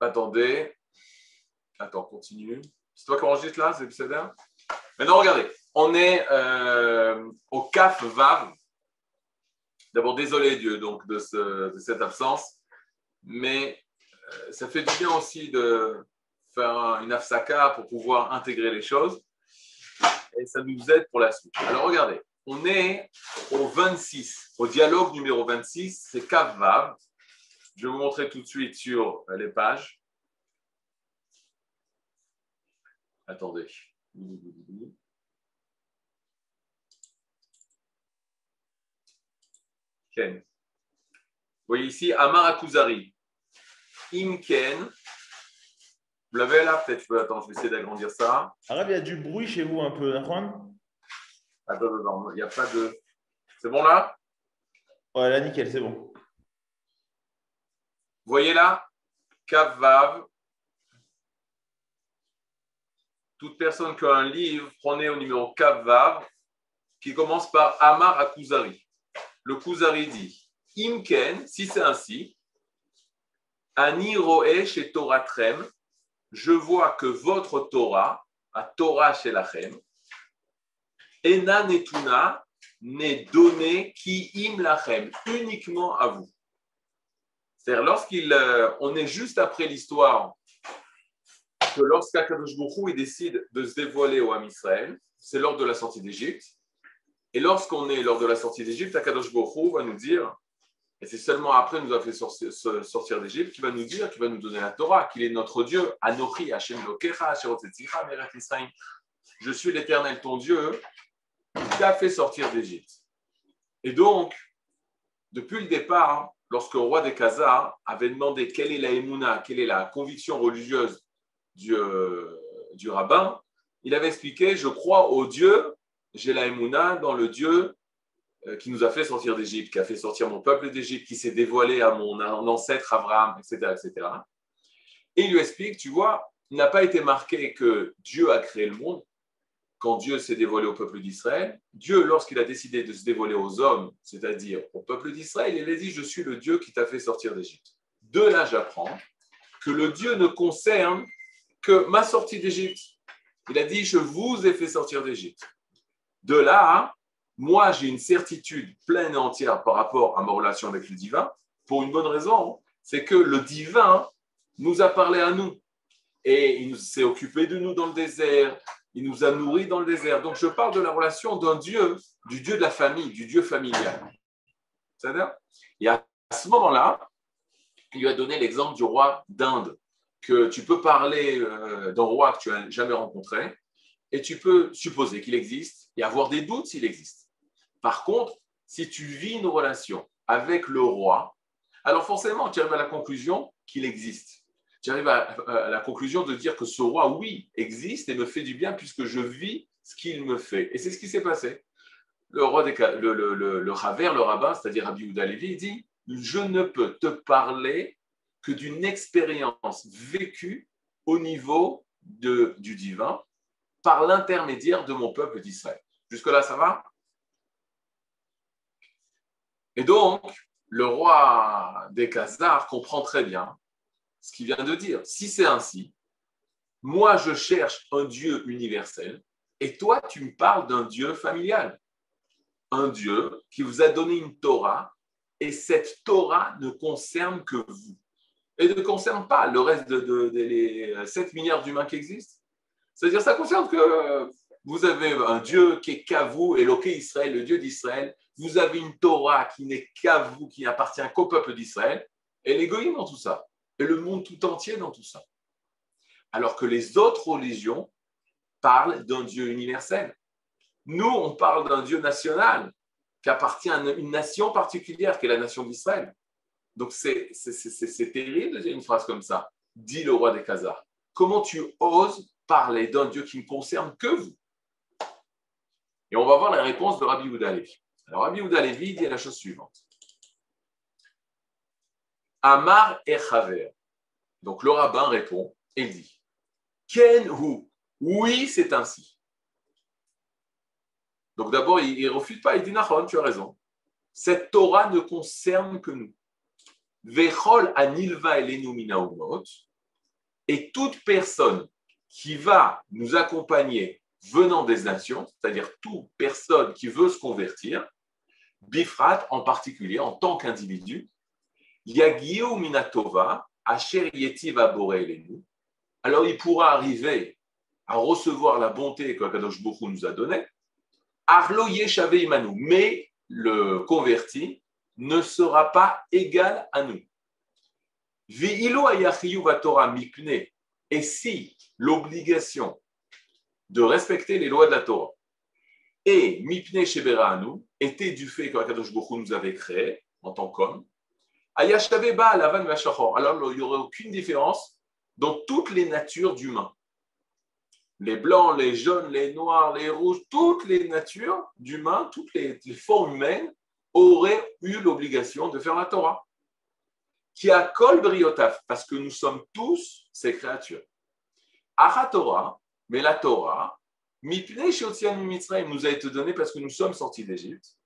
Attendez. Attends, continue. C'est toi qui enregistre là, c'est bien Maintenant, regardez. On est euh, au CAF VAV. D'abord, désolé Dieu donc de, cette absence, mais euh, ça fait du bien aussi de faire une afsaka pour pouvoir intégrer les choses et ça nous aide pour la suite. Alors regardez, on est au 26, au dialogue numéro 26, c'est CAF VAV. Je vais vous montrer tout de suite sur les pages. Attendez. Ken. Vous voyez ici Amar Akuzari. Imken. Vous l'avez là Peut-être je Attends, je vais essayer d'agrandir ça. Arabe, il y a du bruit chez vous un peu, Juan Attends, attends, il n'y a pas de. C'est bon là? Ouais, là, nickel, c'est bon. Vous voyez là? Vav. Toute personne qui a un livre, prenez au numéro Vav, qui commence par Amar Akuzari. Le Kuzari dit Imken, si c'est ainsi, Ani Roe chez Torah Trem, je vois que votre Torah, à Torah chez Lachem, Ena Netuna n'est donné qui im Lachem, uniquement à vous. C'est-à-dire, lorsqu'on euh, est juste après l'histoire que lorsqu'Akadosh il décide de se dévoiler au Ham Israël, c'est lors de la sortie d'Égypte. Et lorsqu'on est lors de la sortie d'Égypte, Akadosh Baruch va nous dire, et c'est seulement après nous a fait sortir, d'Égypte, qu'il va nous dire, qu'il va nous donner la Torah, qu'il est notre Dieu, Anochi, Hashem Lokecha. Je suis l'Éternel, ton Dieu, qui t'a fait sortir d'Égypte. Et donc, depuis le départ, lorsque le roi des Khazars avait demandé quelle est la émouna, quelle est la conviction religieuse du, euh, du rabbin, il avait expliqué Je crois au Dieu, j'ai la émouna dans le Dieu euh, qui nous a fait sortir d'Égypte, qui a fait sortir mon peuple d'Égypte, qui s'est dévoilé à mon ancêtre Abraham, etc., etc. Et il lui explique Tu vois, il n'a pas été marqué que Dieu a créé le monde, quand Dieu s'est dévoilé au peuple d'Israël, Dieu, lorsqu'il a décidé de se dévoiler aux hommes, c'est-à-dire au peuple d'Israël, il a dit, je suis le Dieu qui t'a fait sortir d'Égypte. De là, j'apprends que le Dieu ne concerne que ma sortie d'Égypte. Il a dit, je vous ai fait sortir d'Égypte. De là, moi, j'ai une certitude pleine et entière par rapport à ma relation avec le divin, pour une bonne raison, c'est que le divin nous a parlé à nous. Et il s'est occupé de nous dans le désert, il nous a nourris dans le désert. Donc je parle de la relation d'un Dieu, du Dieu de la famille, du Dieu familial. C'est-à-dire Et à ce moment-là, il lui a donné l'exemple du roi d'Inde, que tu peux parler euh, d'un roi que tu n'as jamais rencontré, et tu peux supposer qu'il existe et avoir des doutes s'il existe. Par contre, si tu vis une relation avec le roi, alors forcément, tu arrives à la conclusion qu'il existe j'arrive à, la conclusion de dire que ce roi, oui, existe et me fait du bien puisque je vis ce qu'il me fait. Et c'est ce qui s'est passé. Le roi des, le, le, le, le le rabbin, c'est-à-dire Rabbi Ouda il dit Je ne peux te parler que d'une expérience vécue au niveau de, du divin par l'intermédiaire de mon peuple d'Israël. Jusque-là, ça va? Et donc, le roi des Khazars comprend très bien ce qu'il vient de dire. Si c'est ainsi, moi je cherche un Dieu universel et toi tu me parles d'un Dieu familial. Un Dieu qui vous a donné une Torah et cette Torah ne concerne que vous et ne concerne pas le reste des de, 7 milliards d'humains qui existent. C'est-à-dire ça concerne que vous avez un Dieu qui est qu'à vous, Eloke Israël, le Dieu d'Israël. Vous avez une Torah qui n'est qu'à vous, qui n'appartient qu'au peuple d'Israël. Et l'égoïsme dans tout ça et le monde tout entier dans tout ça. Alors que les autres religions parlent d'un Dieu universel. Nous, on parle d'un Dieu national qui appartient à une nation particulière, qui est la nation d'Israël. Donc c'est terrible de dire une phrase comme ça, dit le roi des Khazars. Comment tu oses parler d'un Dieu qui ne concerne que vous? Et on va voir la réponse de Rabbi Oudalevi. Alors Rabbi Oudalevi dit la chose suivante. Amar Echaver. Donc le rabbin répond et dit Ken hu Oui, c'est ainsi. Donc d'abord, il ne refute pas, il dit Nahon, tu as raison. Cette Torah ne concerne que nous. Vechol anilva elenu Et toute personne qui va nous accompagner venant des nations, c'est-à-dire toute personne qui veut se convertir, Bifrat en particulier, en tant qu'individu, Yagio Minatova, Asher Yetiva Borelenu, alors il pourra arriver à recevoir la bonté que Kadosh Bokhu nous a donnée, Arlo Yeshave Imanu, mais le converti ne sera pas égal à nous. Et si l'obligation de respecter les lois de la Torah et Mipne Sheberanu était du fait que Akadosh Bokhu nous avait créé en tant qu'homme, alors il n'y aurait aucune différence dans toutes les natures d'humains. Les blancs, les jaunes, les noirs, les rouges, toutes les natures d'humains, toutes les formes humaines auraient eu l'obligation de faire la Torah qui a kol briotaf, parce que nous sommes tous ces créatures. Acha Torah, mais la Torah, mipnei nous a été donnée parce que nous sommes sortis d'Égypte.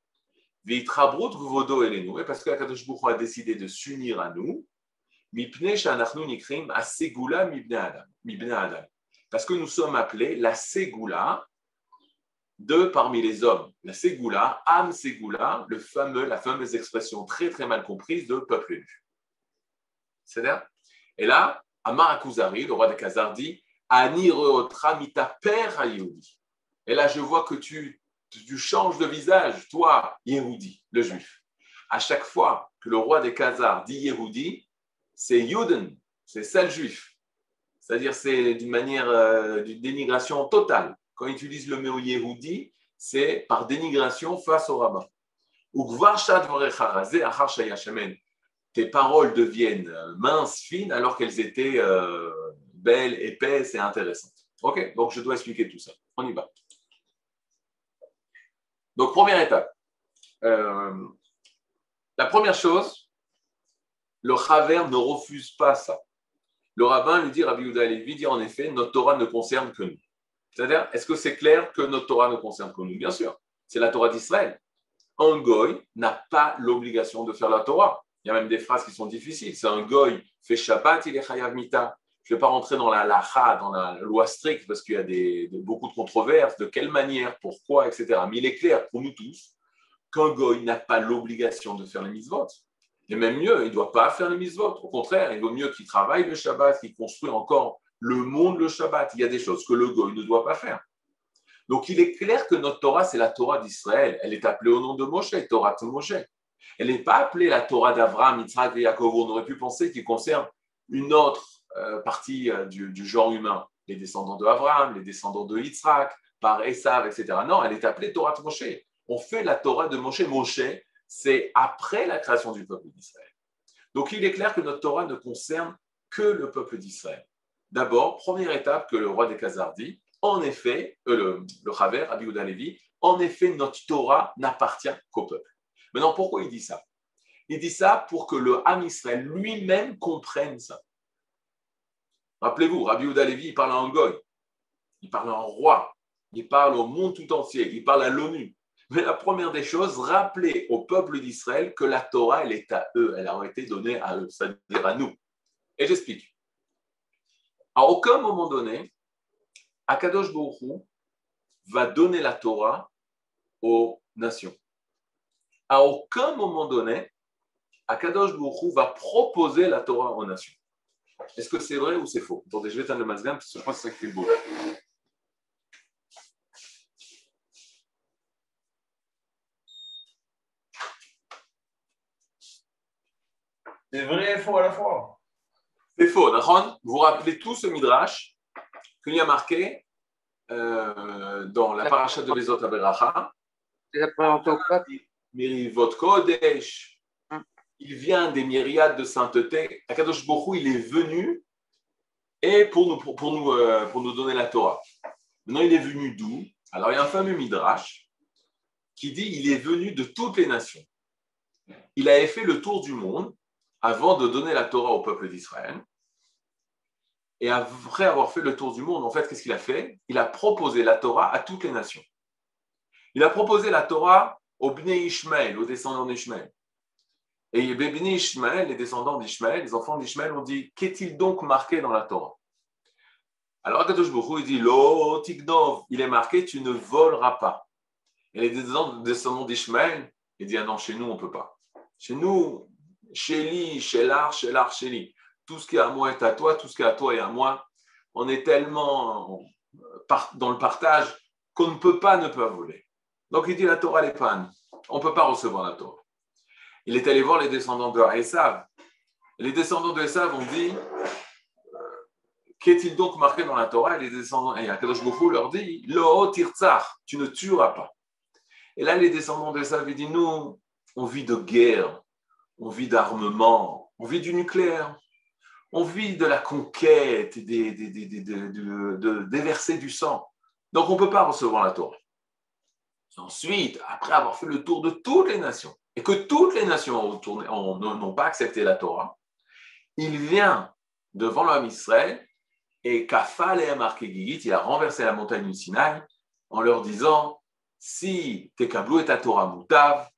Vitrabrut vodo elenu, et parce que Akadosh a décidé de s'unir à nous. Mipnei shanachnu nikrim asegula mibne adam. Parce que nous sommes appelés la Ségoula de parmi les hommes. La Ségoula, Am Ségoula, le fameux, la fameuse expression très très mal comprise de peuple élu. C'est-à-dire Et là, Amar Akuzari, le roi de Khazar, dit Ani mita père Et là, je vois que tu, tu changes de visage, toi, Yehudi, le juif. À chaque fois que le roi des Khazars dit Yehudi, c'est Yuden, c'est ça le juif. C'est-à-dire, c'est d'une manière euh, d'une dénigration totale. Quand il utilise le mot Yehudi, c'est par dénigration face au rabbin tes paroles deviennent euh, minces, fines, alors qu'elles étaient euh, belles, épaisses et intéressantes. Ok, donc je dois expliquer tout ça. On y va. Donc, première étape. Euh, la première chose, le Chaver ne refuse pas ça. Le rabbin lui dit, Rabbi Yehuda Levi dit en effet, notre Torah ne concerne que nous. C'est-à-dire, est-ce que c'est clair que notre Torah ne concerne que nous? Bien sûr, c'est la Torah d'Israël. Un goy n'a pas l'obligation de faire la Torah. Il y a même des phrases qui sont difficiles. C'est un goy, fait Shabbat, il est chayav mita. Je ne vais pas rentrer dans la lacha, dans la loi stricte, parce qu'il y a des, beaucoup de controverses, de quelle manière, pourquoi, etc. Mais il est clair pour nous tous qu'un goy n'a pas l'obligation de faire les mitzvot. Et même mieux, il ne doit pas faire les mitzvot. Au contraire, il vaut mieux qu'il travaille le Shabbat, qu'il construit encore le monde le Shabbat. Il y a des choses que le goy ne doit pas faire. Donc il est clair que notre Torah, c'est la Torah d'Israël. Elle est appelée au nom de Moshe, Torah de Moshe. Elle n'est pas appelée la Torah d'Abraham, Yitzhak et Yaakov. On aurait pu penser qu'il concerne une autre euh, partie euh, du, genre humain, les descendants de Abraham, les descendants de Yitzhak, par Esav, etc. Non, elle est appelée Torah de Moshe. On fait la Torah de Moshe. Moshe, c'est après la création du peuple d'Israël. Donc il est clair que notre Torah ne concerne que le peuple d'Israël. D'abord, première étape que le roi des Khazars dit, en effet, euh, le, Chaver, Abiyouda Levi, en effet, notre Torah n'appartient qu'au peuple. Maintenant, pourquoi il dit ça? Il dit ça pour que le Ham Israël lui-même comprenne ça. Rappelez-vous, Rabbi Levi, il parle un goy, il parle un roi, il parle au monde tout entier, il parle à l'ONU. Mais la première des choses, rappeler au peuple d'Israël que la Torah, elle est à eux, elle a été donnée à eux, c'est-à-dire à nous. Et j'explique. À aucun moment donné, Akadosh Baruch va donner la Torah aux nations à aucun moment donné, Akadosh Baruch va proposer la Torah aux nations. Est-ce que c'est vrai ou c'est faux? Attendez, je vais éteindre le masgan parce que je pense que c'est ça qui est beau. C'est vrai et faux à la fois. C'est faux, d'accord Vous vous rappelez tout ce midrash qu'il y a marqué euh, dans la paracha de Bezot Aberacha. Kodesh. Hum. Il vient des myriades de sainteté. Akadosh Bokhu, il est venu et pour nous, pour, nous, euh, pour nous donner la Torah. Maintenant, il est venu d'où? Alors, il y a un fameux Midrash qui dit il est venu de toutes les nations. Il avait fait le tour du monde avant de donner la Torah au peuple d'Israël. Et après avoir fait le tour du monde, en fait, qu'est-ce qu'il a fait? Il a proposé la Torah à toutes les nations. Il a proposé la Torah au Bnei Ishmael, aux descendants d'Ishmael. Et Bnei Ishmael, les descendants d'Ishmael, les enfants d'Ishmael, ont dit Qu'est-il donc marqué dans la Torah? Alors Akadosh Baruch il dit Lo tigdov, il est marqué tu ne voleras pas. Et les descendants d'Ishmaël, il dit ah non, chez nous on ne peut pas. Chez nous, chez l'art, chez lui. Tout ce qui est à moi est à toi, tout ce qui est à toi est à moi. On est tellement dans le partage qu'on ne peut pas ne pas voler. Donc il dit la Torah est panne. On ne peut pas recevoir la Torah. Il est allé voir les descendants de Esav. Les descendants de Esav ont dit Qu'est-il donc marqué dans la Torah? Et les descendants, et Akadosh leur dit Lo tirtzar, tu ne tueras pas. Et là, les descendants de Esav disent Nous, on vit de guerre, on vit d'armement, on vit du nucléaire, on vit de la conquête, des, de, déverser du sang. Donc, on ne peut pas recevoir la Torah. Ensuite, après avoir fait le tour de toutes les nations, et que toutes les nations n'ont pas accepté la Torah, il vient devant l'homme Israël et Kafal et Gigit, il a renversé la montagne du Sinaï en leur disant si Tekablou est à Torah Moutav,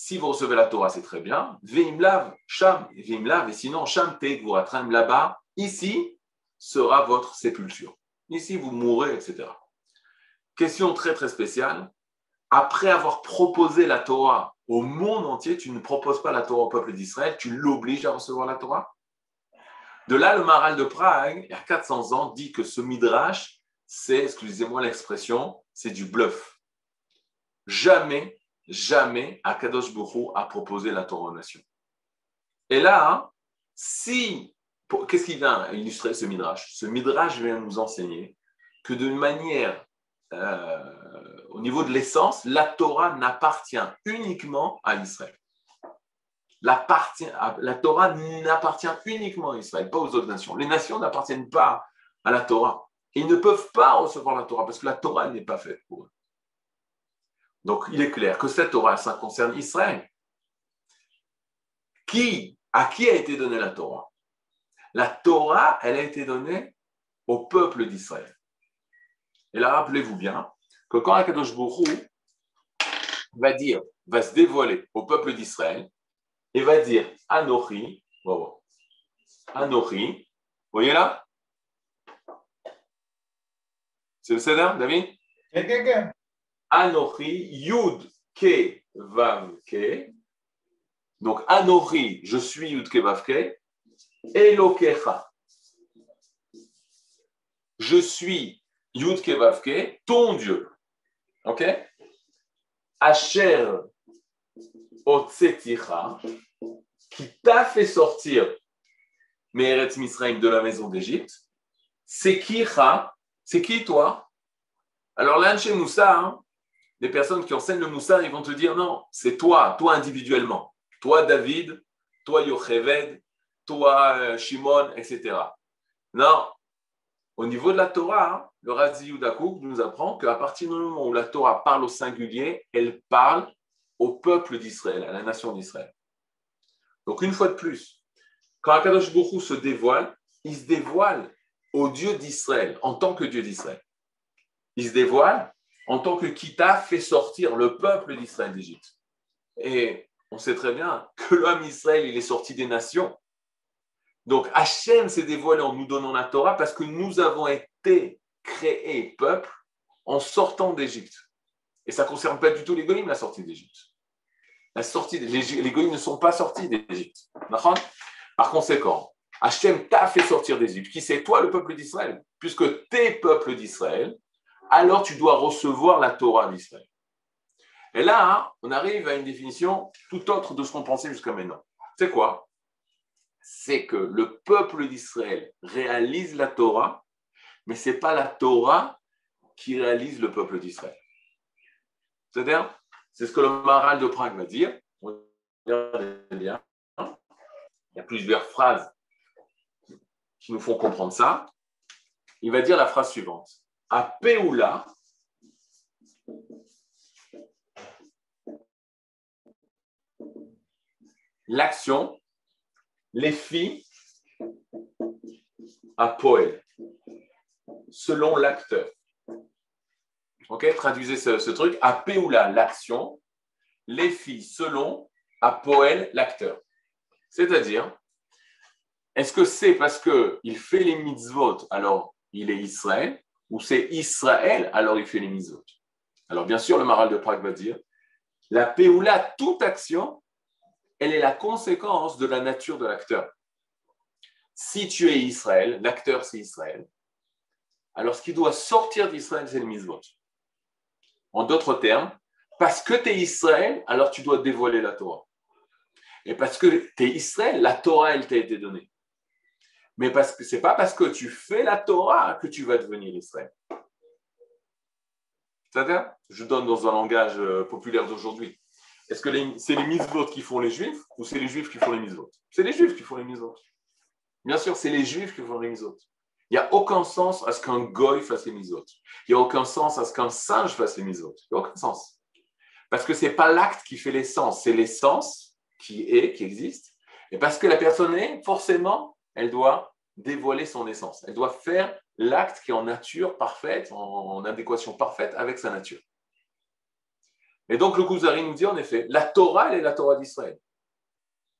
si vous recevez la Torah, c'est très bien. Veimlav, Sham, Veimlav, et sinon, Sham vous là-bas, ici sera votre sépulture. Ici, vous mourrez, etc. Question très très spéciale. Après avoir proposé la Torah au monde entier, tu ne proposes pas la Torah au peuple d'Israël, tu l'obliges à recevoir la Torah? De là, le Maral de Prague, il y a 400 ans, dit que ce midrash, c'est, excusez-moi l'expression, c'est du bluff. Jamais, jamais Akadosh Boko a proposé la Torah aux nations. Et là, si, qu'est-ce qui vient illustrer ce midrash? Ce midrash vient nous enseigner que d'une manière, euh, au niveau de l'essence, la Torah n'appartient uniquement à Israël la Torah n'appartient uniquement à Israël, pas aux autres nations. Les nations n'appartiennent pas à la Torah. ils ne peuvent pas recevoir la Torah parce que la Torah n'est pas faite pour eux. Donc il est clair que cette Torah, ça concerne Israël. Qui, à qui a été donnée la Torah? La Torah, elle a été donnée au peuple d'Israël. Et là, rappelez-vous bien que quand Akadosh Baruch va dire, va se dévoiler au peuple d'Israël, il va dire Anochi, Anochi, vous voyez là? C'est le David? Anochi, Yud, Ke. Donc Anochi, je suis Yud, Ke, Vav, Ke. Elokecha. Je suis Yud, Ke, ton Dieu. Ok? Asher, Otseticha qui t'a fait sortir Misraim de la maison d'Égypte, c'est qui C'est qui toi? Alors là, chez Moussa, hein, les personnes qui enseignent le Moussa, ils vont te dire non, c'est toi, toi individuellement. Toi David, toi Yocheved, toi euh, Shimon, etc. Non, au niveau de la Torah, hein, le Razi Yudakouk nous apprend qu'à partir du moment où la Torah parle au singulier, elle parle au peuple d'Israël, à la nation d'Israël. Donc, une fois de plus, quand Akadosh Baruch se dévoile, il se dévoile au Dieu d'Israël, en tant que Dieu d'Israël. Il se dévoile en tant que Kita fait sortir le peuple d'Israël d'Égypte. Et on sait très bien que l'homme Israël, il est sorti des nations. Donc Hachem s'est dévoilé en nous donnant la Torah parce que nous avons été créés peuple en sortant d'Égypte. Et ça ne concerne pas du tout les Goïms, la sortie d'Égypte la sortie, les, les ne sont pas sortis d'Égypte. Par conséquent, Hachem t'a fait sortir d'Égypte. Qui c'est toi, le peuple d'Israël? Puisque t'es peuple d'Israël, alors tu dois recevoir la Torah d'Israël. Et là, on arrive à une définition tout autre de ce qu'on pensait jusqu'à maintenant. C'est quoi? C'est que le peuple d'Israël réalise la Torah, mais ce n'est pas la Torah qui réalise le peuple d'Israël. C'est-à-dire, c'est ce que le Maral de Prague va dire. Il y a plusieurs phrases qui nous font comprendre ça. Il va dire la phrase suivante. À Péoula, l'action, les filles à Poël, selon l'acteur. Ok, traduisez ce, truc. À Péoula, l'action, les filles selon à Poël, l'acteur. C'est-à-dire, est-ce que c'est parce qu'il fait les mitzvot, alors il est Israël, ou c'est Israël, alors il fait les mitzvot. Alors bien sûr, le Maral de Prague va dire, la Péoula, toute action, elle est la conséquence de la nature de l'acteur. Si tu es Israël, l'acteur c'est Israël, alors ce qui doit sortir d'Israël, c'est le mitzvot. En d'autres termes, parce que tu es Israël, alors tu dois dévoiler la Torah. Et parce que tu es Israël, la Torah, elle t'a été donnée. Mais parce que c'est pas parce que tu fais la Torah que tu vas devenir Israël. C'est-à-dire, je donne dans un langage euh, populaire d'aujourd'hui. Est-ce que c'est les mitzvot qui font les juifs ou c'est les juifs qui font les mitzvot? C'est les juifs qui font les mitzvot. Bien sûr, c'est les juifs qui font les mitzvot. Il n'y a aucun sens à ce qu'un goy fasse les mitzvot. Il n'y a aucun sens à ce qu'un singe fasse les mitzvot. Il n'y a aucun sens. Parce que ce n'est pas l'acte qui fait l'essence, c'est l'essence qui est, qui existe. Et parce que la personne est, forcément, elle doit dévoiler son essence. Elle doit faire l'acte qui est en nature parfaite, en, adéquation parfaite avec sa nature. Et donc le Kuzari nous dit en effet, la Torah, elle est la Torah d'Israël.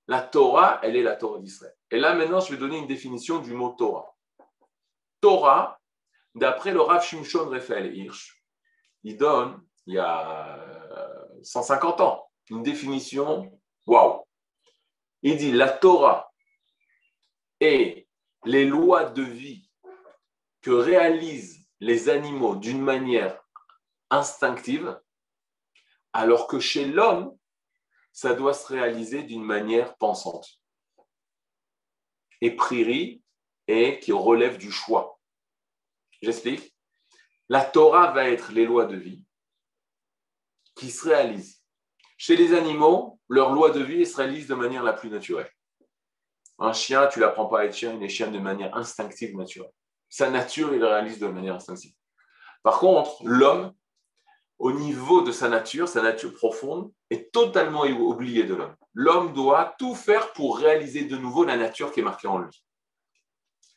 La Torah, elle est la Torah d'Israël. Et là maintenant, je vais donner une définition du mot Torah. Torah, d'après le Rav Shimshon Raphaël Hirsch, il donne, il y a 150 ans, une définition, waouh. Il dit la Torah est les lois de vie que réalisent les animaux d'une manière instinctive, alors que chez l'homme, ça doit se réaliser d'une manière pensante. Et priri et qui relève du choix. J'explique. La Torah va être les lois de vie qui se réalisent. Chez les animaux, leurs lois de vie se réalisent de manière la plus naturelle. Un chien, tu l'apprends pas à être chien, il est chien de manière instinctive, naturelle. Sa nature, il réalise de manière instinctive. Par contre, l'homme, au niveau de sa nature, sa nature profonde, est totalement oublié de l'homme. L'homme doit tout faire pour réaliser de nouveau la nature qui est marquée en lui.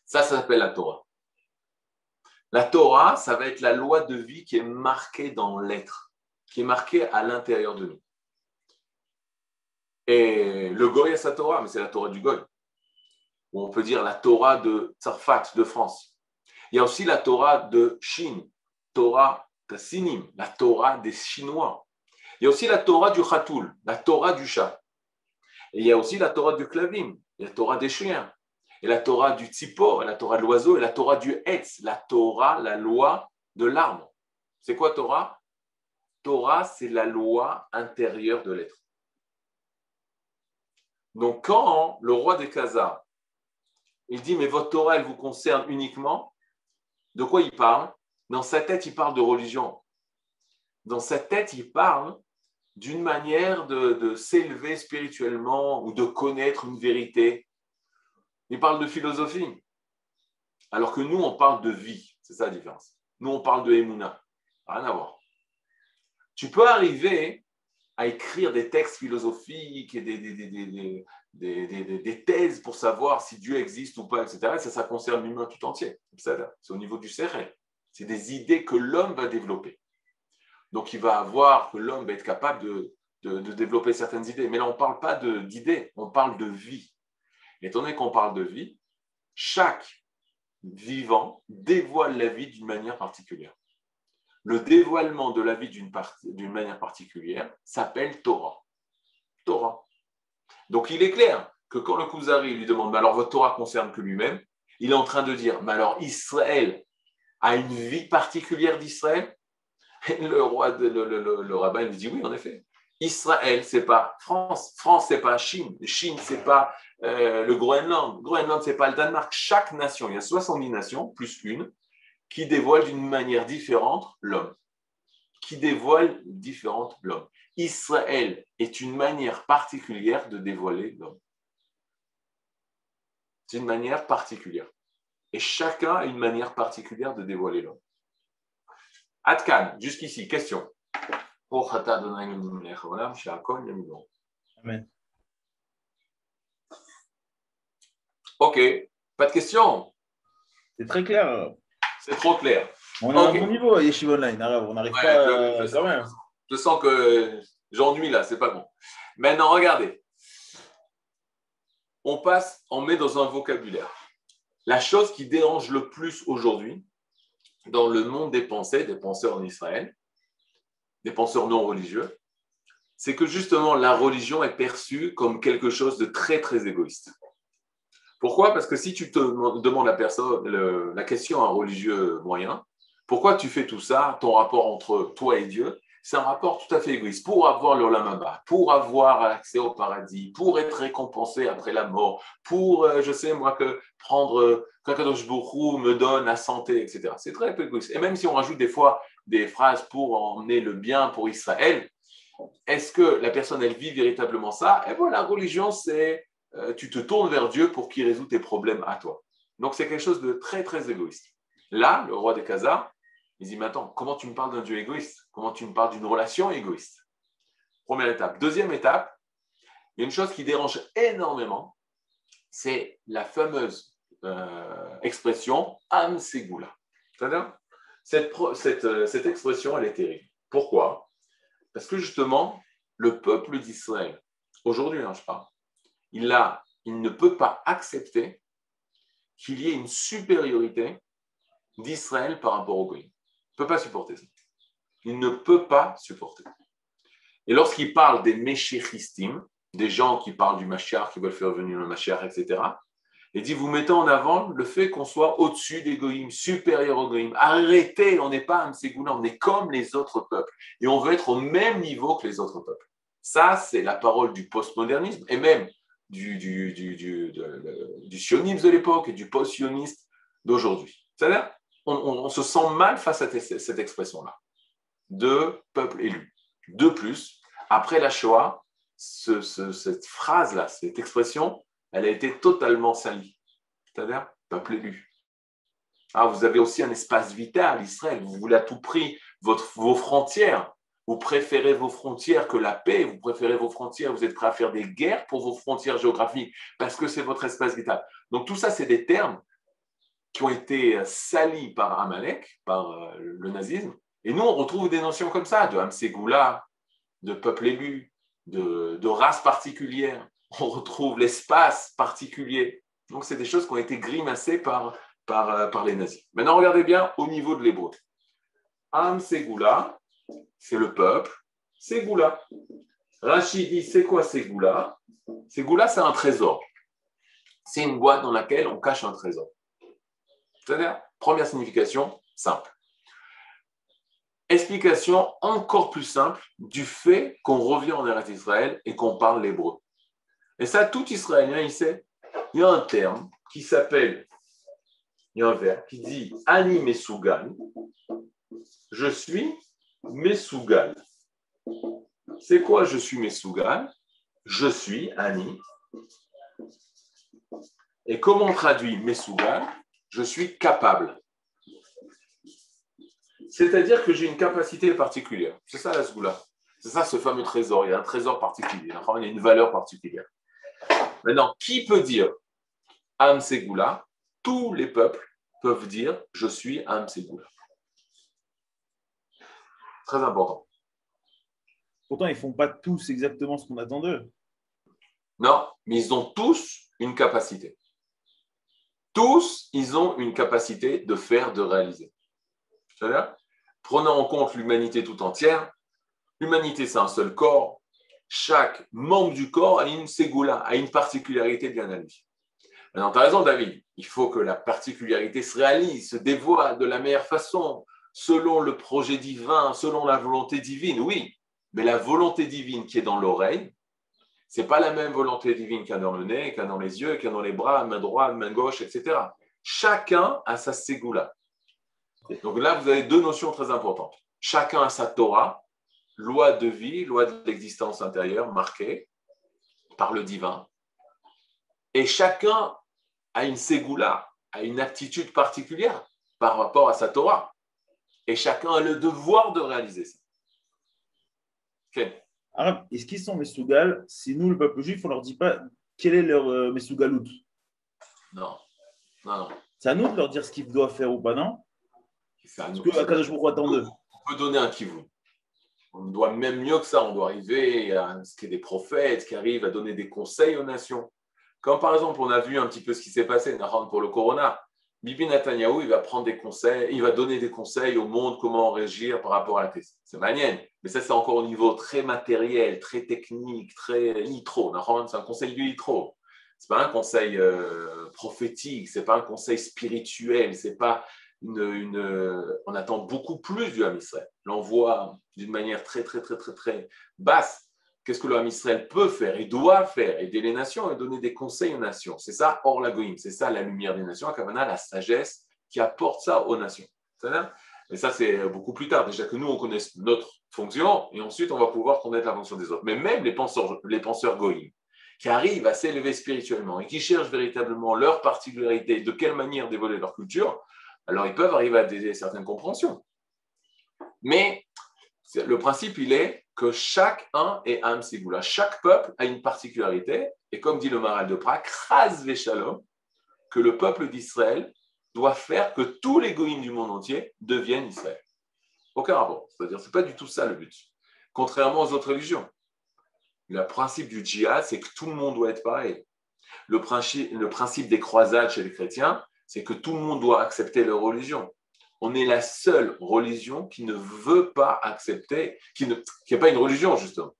Ça, ça s'appelle la Torah. La Torah, ça va être la loi de vie qui est marquée dans l'être, qui est marquée à l'intérieur de nous. Et le Goy a sa Torah, mais c'est la Torah du Goy ou on peut dire la Torah de Tsarfat, de France. Il y a aussi la Torah de Chine, Torah Tassinim, la Torah des Chinois. Il y a aussi la Torah du Khatoul, la Torah du chat. Et il y a aussi la Torah du Klavim, la Torah des chiens. Et la Torah du Tzipor, la Torah de l'oiseau, et la Torah du Hetz, la Torah, la loi de l'arbre. C'est quoi Torah Torah, c'est la loi intérieure de l'être. Donc quand le roi des Khazars il dit, mais votre Torah, elle vous concerne uniquement. De quoi il parle? Dans sa tête, il parle de religion. Dans sa tête, il parle d'une manière de, s'élever spirituellement ou de connaître une vérité. Il parle de philosophie. Alors que nous, on parle de vie. C'est ça la différence. Nous, on parle de Emouna. Rien à voir. Tu peux arriver à écrire des textes philosophiques et des, des, thèses pour savoir si Dieu existe ou pas, etc. ça, ça concerne l'humain tout entier. C'est au niveau du cerveau. C'est des idées que l'homme va développer. Donc, il va avoir, que l'homme va être capable de, de, développer certaines idées. Mais là, on ne parle pas d'idées, on parle de vie. Étant donné qu'on parle de vie, chaque vivant dévoile la vie d'une manière particulière. Le dévoilement de la vie d'une manière particulière s'appelle Torah. Torah. Donc il est clair que quand le Kuzari lui demande, alors votre Torah concerne que lui-même, il est en train de dire, mais alors Israël a une vie particulière d'Israël? Le roi, le, rabbin lui dit oui, en effet. Israël, c'est pas France. France, c'est pas Chine. Chine, c'est pas euh, le Groenland. Groenland, c'est pas le Danemark. Chaque nation, il y a 70 nations, plus une, qui dévoilent d'une manière différente l'homme. Qui dévoilent différente l'homme. Israël est une manière particulière de dévoiler l'homme. C'est une manière particulière. Et chacun a une manière particulière de dévoiler l'homme. Atkan, jusqu'ici, question. Amen. Ok, pas de question. C'est très clair. C'est trop clair. On a un bon niveau à Yeshiva Online, on n'arrive pas quand même. Je sens que j'ennuie là, c'est pas bon. Maintenant, regardez. On passe, on met dans un vocabulaire. la chose qui dérange le plus aujourd'hui dans le monde des pensées, des penseurs en Israël, des penseurs non religieux, c'est que justement la religion est perçue comme quelque chose de très très égoïste. Pourquoi? Parce que si tu te demandes la, personne, la question à un religieux moyen, pourquoi tu fais tout ça, ton rapport entre toi et Dieu, c'est un rapport tout à fait égoïste. Pour avoir le lamaba, pour avoir accès au paradis, pour être récompensé après la mort, pour, euh, je sais moi, que prendre, euh, Kakadosh me donne la santé, etc. C'est très égoïste. Et même si on rajoute des fois des phrases pour emmener le bien pour Israël, est-ce que la personne, elle vit véritablement ça? Et voilà, la religion, c'est euh, tu te tournes vers Dieu pour qu'il résout tes problèmes à toi. Donc c'est quelque chose de très, très égoïste. Là, le roi des Khazars, il dit, mais attends, comment tu me parles d'un Dieu égoïste? Comment tu me parles d'une relation égoïste? Première étape. Deuxième étape, il y a une chose qui dérange énormément, c'est la fameuse euh, expression Am Segula. Cette, cette, euh, cette expression, elle est terrible. Pourquoi? Parce que justement, le peuple d'Israël, aujourd'hui, hein, il, il ne peut pas accepter qu'il y ait une supériorité d'Israël par rapport au Goïm ne peut pas supporter ça. Il ne peut pas supporter. Et lorsqu'il parle des Meshiristim, des gens qui parlent du Mashiach, qui veulent faire venir le Mashiach, etc., il dit, vous mettez en avant le fait qu'on soit au-dessus des supérieur aux Goïms. Arrêtez, on n'est pas un Ségoula, on est comme les autres peuples. Et on veut être au même niveau que les autres peuples. Ça, c'est la parole du postmodernisme et même du sionisme de l'époque et du post-sioniste d'aujourd'hui. C'est-à-dire, on, se sent mal face à cette expression-là, de peuple élu. De plus, après la Shoah, cette phrase-là, cette expression, elle a été totalement salie. C'est-à-dire peuple élu. Ah, vous avez aussi un espace vital, Israël. Vous voulez à tout prix vos frontières. Vous préférez vos frontières que la paix. Vous préférez vos frontières. Vous êtes prêt à faire des guerres pour vos frontières géographiques parce que c'est votre espace vital. Donc tout ça, c'est des termes qui ont été salis par Amalek, par euh, le nazisme. Et nous, on retrouve des notions comme ça, de Hamsegoula, de peuple élu, de, race particulière. On retrouve l'espace particulier. Donc, c'est des choses qui ont été grimacées par, par, euh, les nazis. Maintenant, regardez bien au niveau de l'hébreu. Am Segula, c'est le peuple. Segula. Rachid dit c'est quoi Segula? Segula, c'est un trésor. C'est une boîte dans laquelle on cache un trésor. C'est-à-dire, première signification, simple. Explication encore plus simple du fait qu'on revient en Eretz Israël et qu'on parle l'hébreu. Et ça, tout Israélien, il sait. Il y a un terme qui s'appelle, il y a un verbe qui dit Ani Mesugal. Je suis Mesugal. C'est quoi je suis Mesugal Je suis Ani. Et comment on traduit Mesugal je suis capable. C'est-à-dire que j'ai une capacité particulière. C'est ça la Sgoula. C'est ça ce fameux trésor. Il y a un trésor particulier. il y a une valeur particulière. Maintenant, qui peut dire Am Segoula Tous les peuples peuvent dire Je suis Am Segoula. Très important. Pourtant, ils ne font pas tous exactement ce qu'on attend d'eux. Non, mais ils ont tous une capacité. Tous, ils ont une capacité de faire, de réaliser. Prenons en compte l'humanité tout entière. L'humanité, c'est un seul corps. Chaque membre du corps a une ségoula, a une particularité bien à lui. Maintenant, tu as raison, David. Il faut que la particularité se réalise, se dévoile de la meilleure façon, selon le projet divin, selon la volonté divine. Oui, mais la volonté divine qui est dans l'oreille, n'est pas la même volonté divine qu'il dans le nez, qu'il dans les yeux, qu'il dans les bras, main droite, main gauche, etc. Chacun a sa ségoula. Donc là, vous avez deux notions très importantes. Chacun a sa Torah, loi de vie, loi de l'existence intérieure marquée par le divin. Et chacun a une ségoula, a une attitude particulière par rapport à sa Torah. Et chacun a le devoir de réaliser ça. Est-ce qu'ils sont Mesougal? Si nous, le peuple juif, on ne leur dit pas quel est leur euh, Mesougalout Non. non, C'est à nous de leur dire ce qu'ils doivent faire ou pas, non? Parce que je attendre d'eux. On peut donner un kivou. On doit même mieux que ça, on doit arriver à ce qu'il y ait des prophètes qui arrivent à donner des conseils aux nations. Comme par exemple, on a vu un petit peu ce qui s'est passé pour le corona. Bibi Netanyahu, il va prendre des conseils, il va donner des conseils au monde comment réagir par rapport à la crise. C'est manienne, mais ça, c'est encore au niveau très matériel, très technique, très nitro. C'est un conseil du nitro. C'est pas un conseil euh, prophétique, c'est pas un conseil spirituel, c'est pas une, on attend beaucoup plus du Ham Israël. D'une manière très, très, très, très, très basse qu'est-ce que le Ham Israël peut faire et doit faire, aider les nations et donner des conseils aux nations. C'est ça, hors la goïm, c'est ça la lumière des nations, la sagesse qui apporte ça aux nations. Mais ça, c'est beaucoup plus tard. Déjà que nous, on connaisse notre fonction et ensuite, on va pouvoir connaître la fonction des autres. Mais même les penseurs, les penseurs goïm, qui arrivent à s'élever spirituellement et qui cherchent véritablement leur particularité, de quelle manière dévoiler leur culture, alors ils peuvent arriver à des, certaines compréhensions. Mais le principe, il est que chaque un est un Ségoula. Chaque peuple a une particularité. Et comme dit le Maral de Prague, Kras Veshalom, que le peuple d'Israël doit faire que tous les goïms du monde entier deviennent Israël. Aucun rapport. C'est-à-dire, ce n'est pas du tout ça le but. Contrairement aux autres religions. Le principe du djihad, c'est que tout le monde doit être pareil. Le principe des croisades chez les chrétiens, c'est que tout le monde doit accepter leur religion on est la seule religion qui ne veut pas accepter, qui n'est pas une religion justement.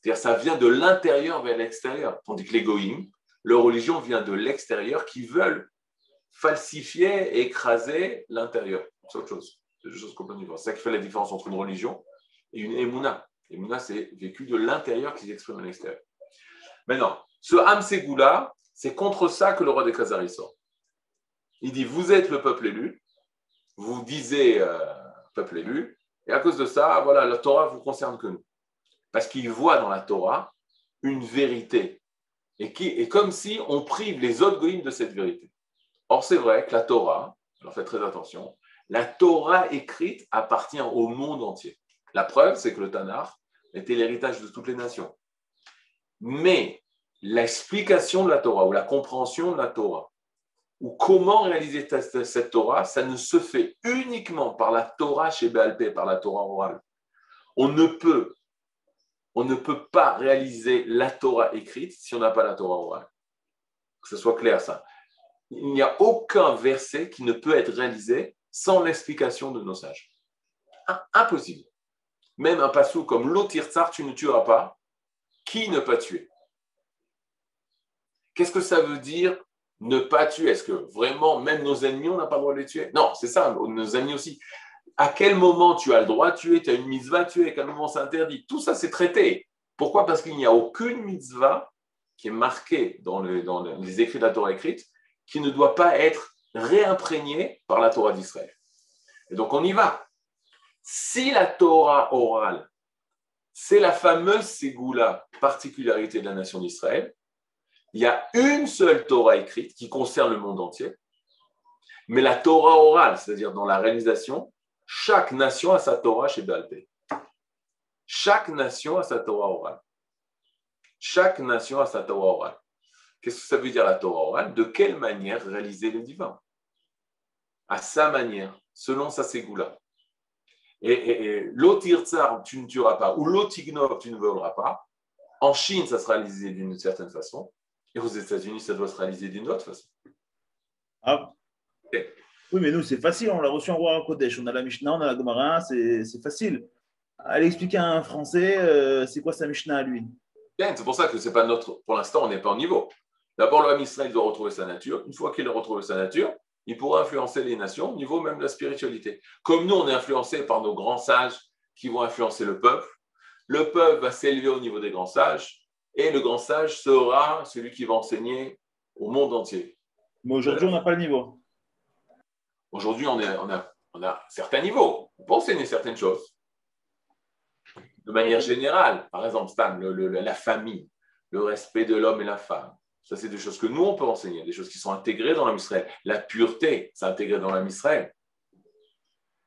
C'est-à-dire ça vient de l'intérieur vers l'extérieur. Tandis que les goïms, leur religion vient de l'extérieur qui veulent falsifier et écraser l'intérieur. C'est autre chose. C'est deux choses complètement C'est ça qui fait la différence entre une religion et une émouna. Émouna, c'est vécu de l'intérieur qui s'exprime à l'extérieur. Maintenant, ce Hamsegoula, c'est contre ça que le roi des Khazars sort. Il dit Vous êtes le peuple élu, vous disiez euh, peuple élu, et à cause de ça, voilà, la Torah vous concerne que nous. Parce qu'il voit dans la Torah une vérité, et qui est comme si on prive les autres goïms de cette vérité. Or, c'est vrai que la Torah, alors faites très attention, la Torah écrite appartient au monde entier. La preuve, c'est que le Tanakh était l'héritage de toutes les nations. Mais l'explication de la Torah ou la compréhension de la Torah ou comment réaliser cette Torah, ça ne se fait uniquement par la Torah chez Béalpé, par la Torah orale. On ne peut, on ne peut pas réaliser la Torah écrite si on n'a pas la Torah orale. Que ce soit clair ça. Il n'y a aucun verset qui ne peut être réalisé sans l'explication de nos sages. Impossible. Même un passou comme l'Otirtsar, tu ne tueras pas. Qui ne pas tuer? Qu'est-ce que ça veut dire ne pas tuer. Est-ce que vraiment, même nos ennemis, on n'a pas le droit de les tuer? Non, c'est ça, nos ennemis aussi. À quel moment tu as le droit de tuer? Tu as une mitzvah à tuer, à quel moment c'est interdit Tout ça, c'est traité. Pourquoi? Parce qu'il n'y a aucune mitzvah qui est marquée dans, les écrits de la Torah écrite qui ne doit pas être réimprégnée par la Torah d'Israël. Et donc, on y va. Si la Torah orale, c'est la fameuse ségoula, particularité de la nation d'Israël, il y a une seule Torah écrite qui concerne le monde entier, mais la Torah orale, c'est-à-dire dans la réalisation, chaque nation a sa Torah chez Balpé. Chaque nation a sa Torah orale. Chaque nation a sa Torah orale. Qu'est-ce que ça veut dire la Torah orale? De quelle manière réaliser le divin? À sa manière, selon sa ségoula. Et, et, tu ne tueras pas, ou l'otignov, tu ne voleras pas. En Chine, ça sera réalisé d'une certaine façon. Et aux États-Unis, ça doit se réaliser d'une autre façon. Ah. Oui, mais nous, c'est facile. On l'a reçu en roi Kodesh. On a la Mishnah, on a la Gemara, c'est facile. Allez expliquer à un Français, euh, c'est quoi sa Mishnah à lui c'est pour ça que c'est pas notre. Pour l'instant, on n'est pas au niveau. D'abord, le Israël doit retrouver sa nature. Une fois qu'il a retrouvé sa nature, il pourra influencer les nations au niveau même de la spiritualité. Comme nous, on est influencé par nos grands sages qui vont influencer le peuple. Le peuple va s'élever au niveau des grands sages et le grand sage sera celui qui va enseigner au monde entier. Mais aujourd'hui, on n'a pas le niveau. Aujourd'hui, on, on, a, on a certains niveaux. On peut enseigner certaines choses. De manière générale, par exemple, Stan, la famille, le respect de l'homme et la femme. Ça, c'est des choses que nous, on peut enseigner, des choses qui sont intégrées dans l'âme Israël. La pureté, c'est intégré dans l'âme Israël.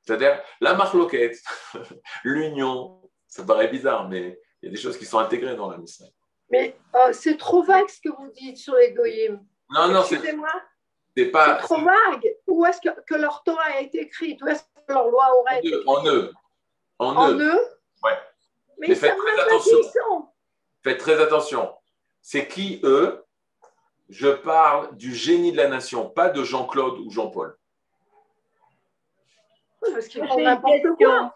C'est-à-dire la marloquette, l'union, ça paraît bizarre, mais il y a des choses qui sont intégrées dans l'âme Israël. Mais oh, c'est trop vague ce que vous dites sur les goyim. Non, non, c'est. C'est pas. trop vague. Où est-ce que, leur Torah a été écrite? Où est-ce que leur loi aurait été écrite En eux. En, en eux. Ouais. Mais, faites très attention. Faites très attention. C'est qui eux? Je parle du génie de la nation, pas de Jean-Claude ou Jean-Paul. Parce qu'ils font n'importe quoi.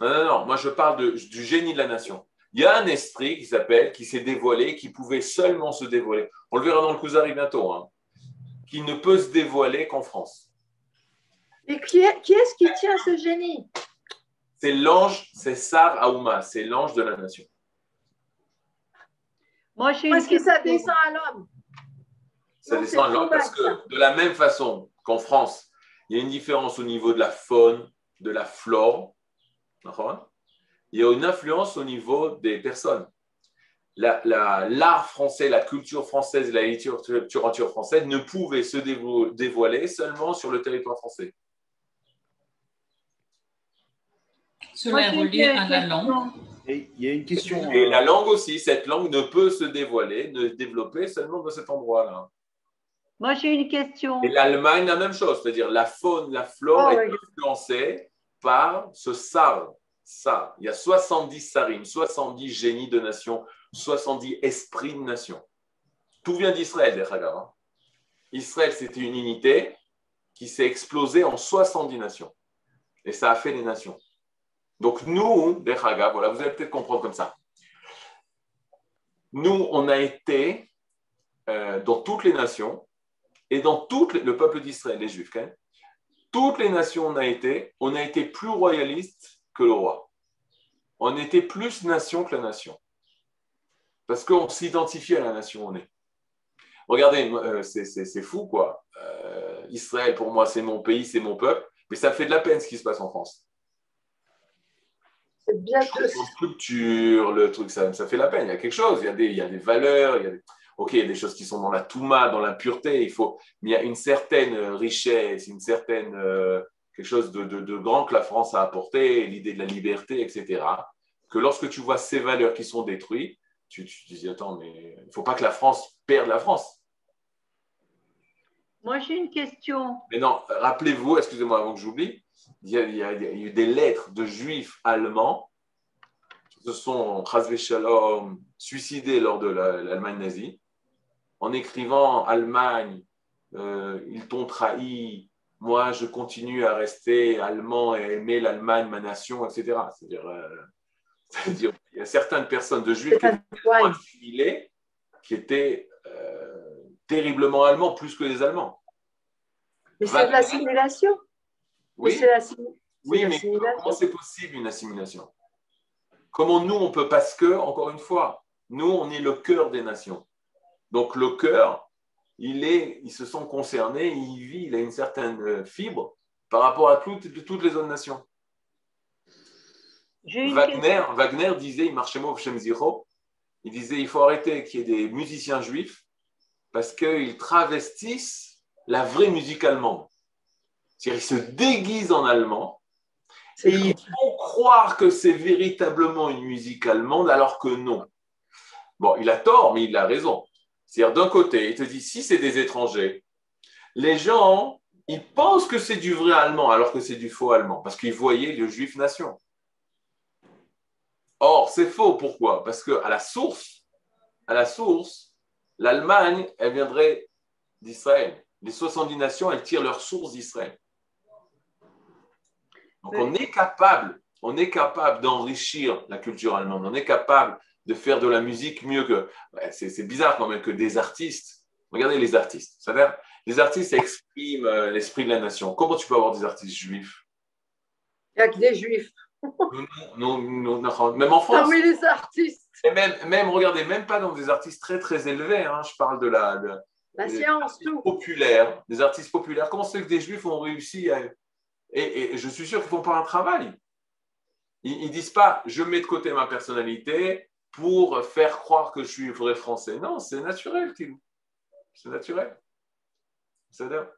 Non, non, non. Moi, je parle de- du génie de la nation. Il y a un esprit qui s'appelle, qui s'est dévoilé, qui pouvait seulement se dévoiler. On le verra dans le Kuzari bientôt, hein, qui ne peut se dévoiler qu'en France. Et qui est- qui est-ce qui tient ce génie? C'est l'ange, c'est Sar Aouma, c'est l'ange de la nation. Moi, Ou une est-ce que ça descend à l'homme Ça Non, descend là, trop parce que de la même façon qu'en France, il y a une différence au niveau de la faune, de la flore. d'accord? Il y a une influence au niveau des personnes. La- la- L'art français, la culture française, la littérature française ne pouvaient se dévo- dévoiler seulement sur le territoire français. Cela est relié à la question. langue. Et il y a une question. Et euh, la langue aussi, cette langue ne peut se dévoiler, ne se développer seulement dans cet endroit-là. Moi, j'ai une question. Et l'Allemagne, la même chose, c'est-à-dire la faune, la flore Oh, est oui. influencée par ce sar. Ça, il y a 70 sarim, 70 génies de nation, 70 esprits de nation. Tout vient d'Israël, des hein. Israël, c'était une unité qui s'est explosée en 70 nations. Et ça a fait les nations. Donc nous, des voilà, vous allez peut-être comprendre comme ça. Nous, on a été euh, dans toutes les nations, et dans tout le peuple d'Israël, les Juifs, même, toutes les nations on a été, on a été plus royaliste que le roi. On était plus nation que la nation. Parce qu'on s'identifie à la nation on est. Regardez, euh, c'est- fou, quoi. Euh, Israël, pour moi, c'est mon pays, c'est mon peuple, mais ça fait de la peine ce qui se passe en France. C'est bien que la structure, le truc, ça, ça fait la peine. Il y a quelque chose, il y a des, il y a des valeurs, il y a des- ok, il y a des choses qui sont dans la touma, dans l'impureté, il faut, mais il y a une certaine richesse, une certaine euh, quelque chose de, de- de grand que la France a apporté, l'idée de la liberté, etc. Que lorsque tu vois ces valeurs qui sont détruites, tu, tu te dis attends, mais il ne faut pas que la France perde la France. Moi, j'ai une question. Mais non, rappelez-vous, excusez-moi avant que j'oublie, il y, a, il y a- il y a eu des lettres de juifs allemands qui se sont, Shalom, suicidés lors de la- l'Allemagne nazie, en écrivant Allemagne, euh, ils t'ont trahi, moi je continue à rester allemand et à aimer l'Allemagne, ma nation, etc. C'est-à-dire, euh, c'est-à-dire, il y a certaines personnes de juifs qui étaient qui euh, terriblement allemands, plus que les Allemands. Mais c'est de l'assimilation. Mais Oui, l'assimilation. Oui, mais comment c'est possible une assimilation? Comment nous, on peut Parce que, encore une fois, nous, on est le cœur des nations. Donc, le cœur, il est, ils se sont concernés, il vit, il a une certaine euh, fibre par rapport à toutes, les autres nations. Wagner, Wagner disait, il marchait mot Shem Ziro, il disait, il faut arrêter qu'il y ait des musiciens juifs parce qu'ils travestissent la vraie musique allemande. C'est-à-dire, ils se déguisent en allemand et ils font croire que c'est véritablement une musique allemande alors que non. Bon, il a tort, mais il a raison. C'est-à-dire, d'un côté, il te dit, si c'est des étrangers, les gens, ils pensent que c'est du vrai allemand alors que c'est du faux allemand, parce qu'ils voyaient le juif nation. Or, c'est faux. Pourquoi? Parce qu'à la source, à la source, l'Allemagne, elle viendrait d'Israël. Les 70 nations, elles tirent leur source d'Israël. Donc, on est capable, on est capable d'enrichir la culture allemande. On est capable de faire de la musique mieux que. ouais, c'est, bizarre quand même que des artistes. Regardez les artistes. C'est-à-dire, les artistes expriment euh, l'esprit de la nation. Comment tu peux avoir des artistes juifs? Il n'y a que des juifs. Non, non, non, Même en France. Parmi les artistes. Et même, même, regardez, même pas dans des artistes très très élevés. hein. Je parle de la, de- La science, tout. populaires, des artistes populaires. Comment c'est que des juifs ont réussi à. Et, et je suis sûr qu'ils font pas un travail. Ils, ils disent pas, je mets de côté ma personnalité pour faire croire que je suis vrai français. Non, c'est naturel, Tim. C'est naturel. C'est-à-dire-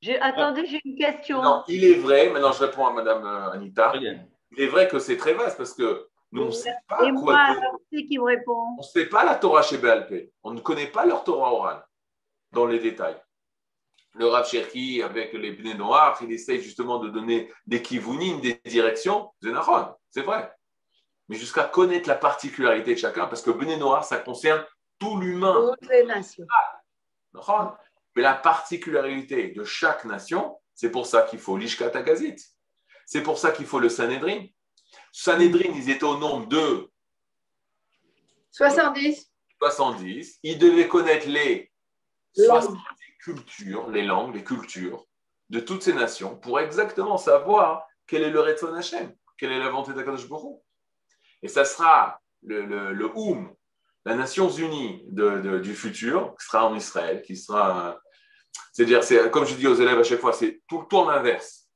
J'ai- Attendez, j'ai une question. Non, il est vrai, maintenant je réponds à Madame euh, Anita, il est vrai que c'est très vaste parce que nous, on ne sait pas Et quoi moi, c'est qui me répond? On ne sait pas la Torah chez BLP. On ne connaît pas leur Torah orale dans les détails. Le Rav Cherki, avec les Bnei Noirs, il essaye justement de donner des kivunim, des directions. C'est c'est vrai. Mais jusqu'à connaître la particularité de chacun, parce que Bnei Noirs, ça concerne tout l'humain. Toutes les nations. Mais la particularité de chaque nation, c'est pour ça qu'il faut l'Ishkat Agazit. C'est pour ça qu'il faut le Sanhedrin. Sanhedrin, ils étaient au nombre de 70. 70. Ils devaient connaître les Langues. 70 cultures, les langues, les cultures de toutes ces nations pour exactement savoir quel est le Retzon Hashem, quelle est la volonté d'Akadosh Hu. Et ça sera le, le, Oum, la Nations Unies du futur, qui sera en Israël, qui sera. C'est-à-dire, c'est, comme je dis aux élèves à chaque fois, c'est tout le temps l'inverse.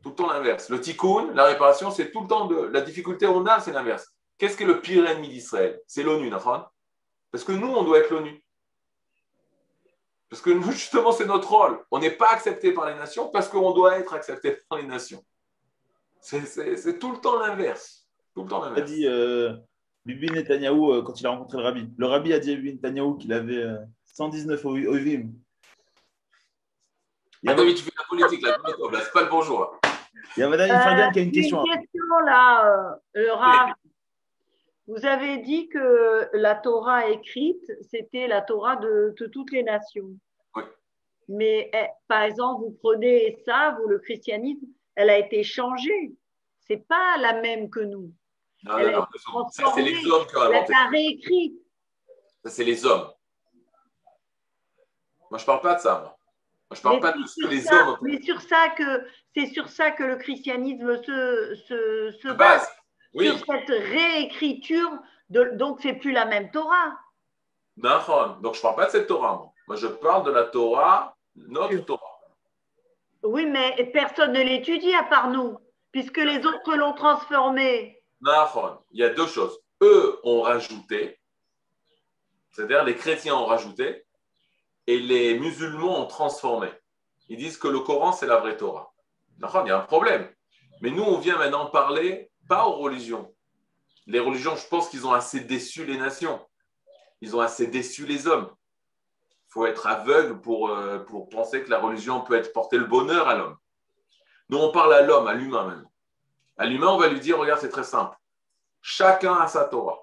Tout le temps l'inverse. Le tikkun, la réparation, c'est tout le temps de. La difficulté on a, c'est l'inverse. Qu'est-ce que le pire ennemi d'Israël? C'est l'ONU, Nafran. Parce que nous, on doit être l'ONU. Parce que nous, justement, c'est notre rôle. On n'est pas accepté par les nations parce qu'on doit être accepté par les nations. C'est tout le temps l'inverse. Tout le temps a l'inverse. dit euh, Bibi Netanyahou euh, quand il a rencontré le rabbi. Le rabbi a dit à Bibi Netanyahou qu'il avait euh, 119 Ovi- Ovim. Il y Ah, a, David, tu fais la politique, là. là, C'est pas le bonjour, là. il y a Madame Ifradian qui a une question. Une question là, euh, le Rav. Vous avez dit que la Torah écrite, c'était la Torah de, de toutes les nations. Oui. Mais eh, par exemple, vous prenez ça, vous, le christianisme, elle a été changée. C'est pas la même que nous. Non, Elle non, est non. Ça, c'est les hommes qui ont inventé. Ça, c'est les hommes. Moi, je parle pas de ça, moi. Moi, je parle Mais pas de ce que les ça- hommes Mais sur ça que c'est sur ça que le christianisme se, se, se base. base. Oui, Sur cette réécriture, de, donc c'est plus la même Torah. Nahon. Donc, je parle pas de cette Torah, moi. Moi, je parle de la Torah, notre Torah. Oui, mais personne ne l'étudie à part nous, puisque les autres l'ont transformée. Il y a deux choses. Eux ont rajouté, c'est-à-dire les chrétiens ont rajouté, et les musulmans ont transformé. Ils disent que le Coran, c'est la vraie Torah. Il y a un problème. Mais nous, on vient maintenant parler pas aux religions. Les religions, je pense qu'ils ont assez déçu les nations. Ils ont assez déçu les hommes. Il faut être aveugle pour, euh, pour penser que la religion peut être porter le bonheur à l'homme. Nous, on parle à l'homme, à l'humain maintenant. À l'humain, on va lui dire, regarde, c'est très simple. Chacun a sa Torah.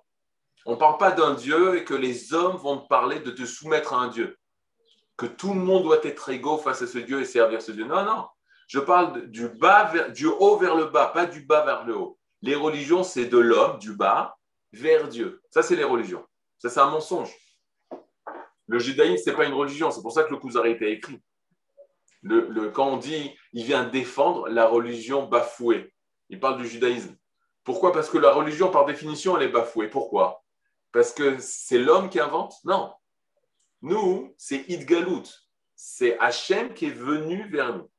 On ne parle pas d'un Dieu et que les hommes vont te parler de te soumettre à un Dieu. Que tout le monde doit être égaux face à ce Dieu et servir ce Dieu. Non, non. Je parle du, bas du haut vers le bas, pas du bas vers le haut. Les religions, c'est de l'homme, du bas, vers Dieu. Ça, c'est les religions. Ça, c'est un mensonge. Le judaïsme, ce n'est pas une religion. C'est pour ça que le Kuzari a été écrit. Le- quand on dit il vient défendre la religion bafouée, il parle du judaïsme. Pourquoi? Parce que la religion, par définition, elle est bafouée. Pourquoi? Parce que c'est l'homme qui invente? Non. Nous, c'est Idgalout. C'est Hachem qui est venu vers nous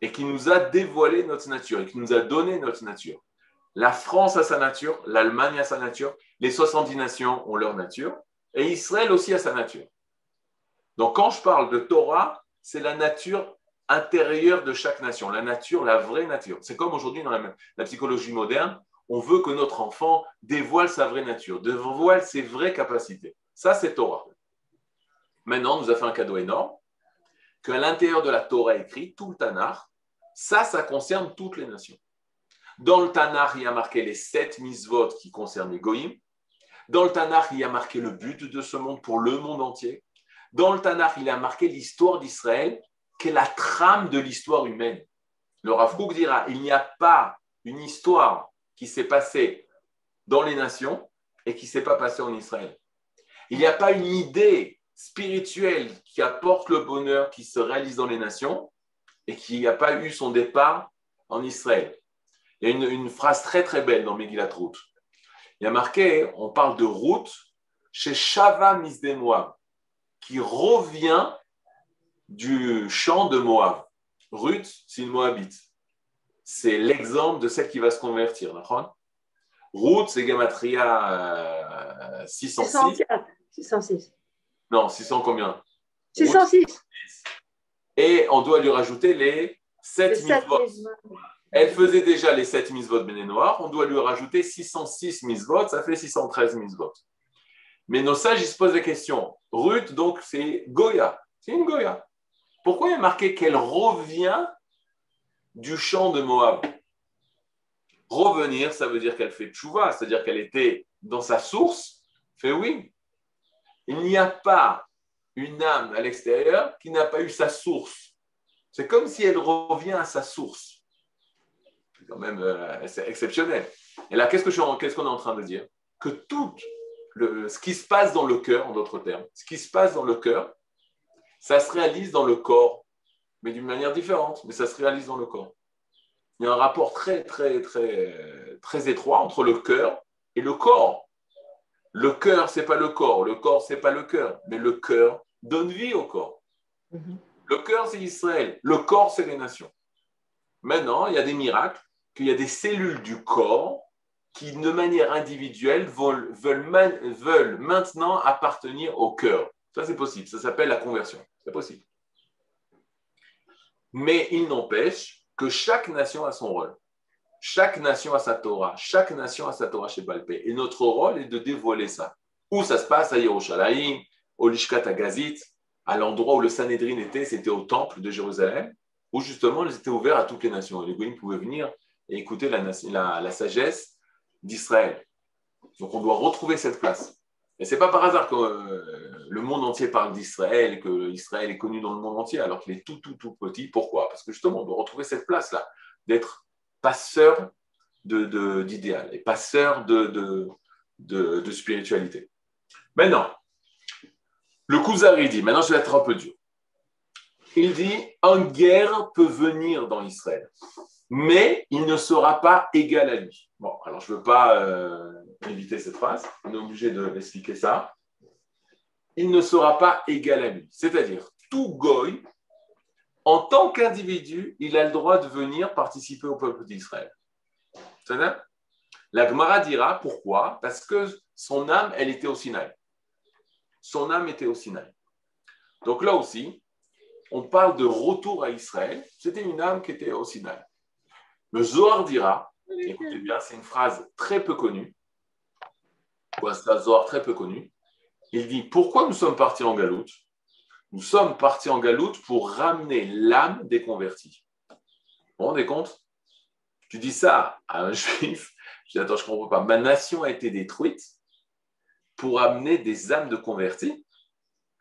et qui nous a dévoilé notre nature et qui nous a donné notre nature. La France a sa nature, l'Allemagne a sa nature, les 70 nations ont leur nature et Israël aussi a sa nature. Donc quand je parle de Torah, c'est la nature intérieure de chaque nation, la nature, la vraie nature. C'est comme aujourd'hui dans la, psychologie moderne, on veut que notre enfant dévoile sa vraie nature, dévoile ses vraies capacités. Ça, c'est Torah. Maintenant, on nous a fait un cadeau énorme, qu'à l'intérieur de la Torah écrit, tout le Tanakh, ça, ça concerne toutes les nations. Dans le Tanakh, il y a marqué les sept misvot qui concernent les goïms. Dans le Tanakh, il y a marqué le but de ce monde pour le monde entier. Dans le Tanakh, il a marqué l'histoire d'Israël, qui est la trame de l'histoire humaine. Le Rav Kook dira, il n'y a pas une histoire qui s'est passée dans les nations et qui ne s'est pas passée en Israël. Il n'y a pas une idée spirituelle qui apporte le bonheur, qui se réalise dans les nations et qui n'a pas eu son départ en Israël. Il y a une, phrase très très belle dans Megillat Ruth. Il y a marqué, on parle de Ruth chez Shava Misde Moab, qui revient du champ de Moab. Ruth, c'est une Moabite. C'est l'exemple de celle qui va se convertir. Ruth, c'est Gematria euh, 606. 604. 606. Non, 600 combien? 606. Et on doit lui rajouter les 7 Les 7 misvotes. Elle faisait déjà les 7 misvotes béné noir. On doit lui rajouter 606 misvotes. Ça fait 613 misvotes. Mais nos sages, ils se posent la question. Ruth, donc, c'est Goya. C'est une Goya. Pourquoi il est marqué qu'elle revient du champ de Moab? Revenir, ça veut dire qu'elle fait tchouva, c'est-à-dire qu'elle était dans sa source. Fait oui. Il n'y a pas une âme à l'extérieur qui n'a pas eu sa source. C'est comme si elle revient à sa source. C'est quand même euh, exceptionnel. Et là, qu'est-ce qu'on est en train de dire? Que tout ce qui se passe dans le cœur, en d'autres termes, ce qui se passe dans le cœur, ça se réalise dans le corps, mais d'une manière différente, mais ça se réalise dans le corps. Il y a un rapport très, très, très, très étroit entre le cœur et le corps. Le cœur, c'est pas le corps, le corps, c'est pas le cœur, mais le cœur donne vie au corps. Mhm. Le cœur, c'est Israël, le corps, c'est les nations. Maintenant, il y a des miracles, qu'il y a des cellules du corps qui, de manière individuelle, veulent, veulent, maintenant appartenir au cœur. Ça, c'est possible. Ça s'appelle la conversion. C'est possible. Mais il n'empêche que chaque nation a son rôle. Chaque nation a sa Torah. Chaque nation a sa Torah chez Balpé. Et notre rôle est de dévoiler ça. Où ça se passe? À Yerushalayim, au Lishkat Agazit, à l'endroit où le Sanhedrin était, c'était au temple de Jérusalem, où justement ils étaient ouverts à toutes les nations. Les Goïms pouvaient venir et écouter la, la sagesse d'Israël. Donc on doit retrouver cette place. Et c'est pas par hasard que euh, le monde entier parle d'Israël que Israël est connu dans le monde entier alors qu'il est tout, tout, tout petit. Pourquoi? Parce que justement, on doit retrouver cette place-là, d'être passeur d'idéal et passeur de, spiritualité. Maintenant, le Kuzari dit, maintenant je vais être un peu dur. Il dit, un guerre peut venir dans Israël mais il ne sera pas égal à lui. Bon, alors je ne veux pas euh, éviter cette phrase, on est obligé de l'expliquer ça. Il ne sera pas égal à lui. C'est-à-dire, tout goy, en tant qu'individu, il a le droit de venir participer au peuple d'Israël. La Gemara dira pourquoi? Parce que son âme, elle était au Sinaï. Son âme était au Sinaï. Donc là aussi, on parle de retour à Israël. C'était une âme qui était au Sinaï. Le Zohar dira, écoutez bien, c'est une phrase très peu connue, ou un Zohar très peu connu. Il dit Pourquoi nous sommes partis en galoute? Nous sommes partis en galoute pour ramener l'âme des convertis. Vous vous rendez compte? Tu dis ça à un juif, je dis Attends, je ne comprends pas. Ma nation a été détruite pour amener des âmes de convertis?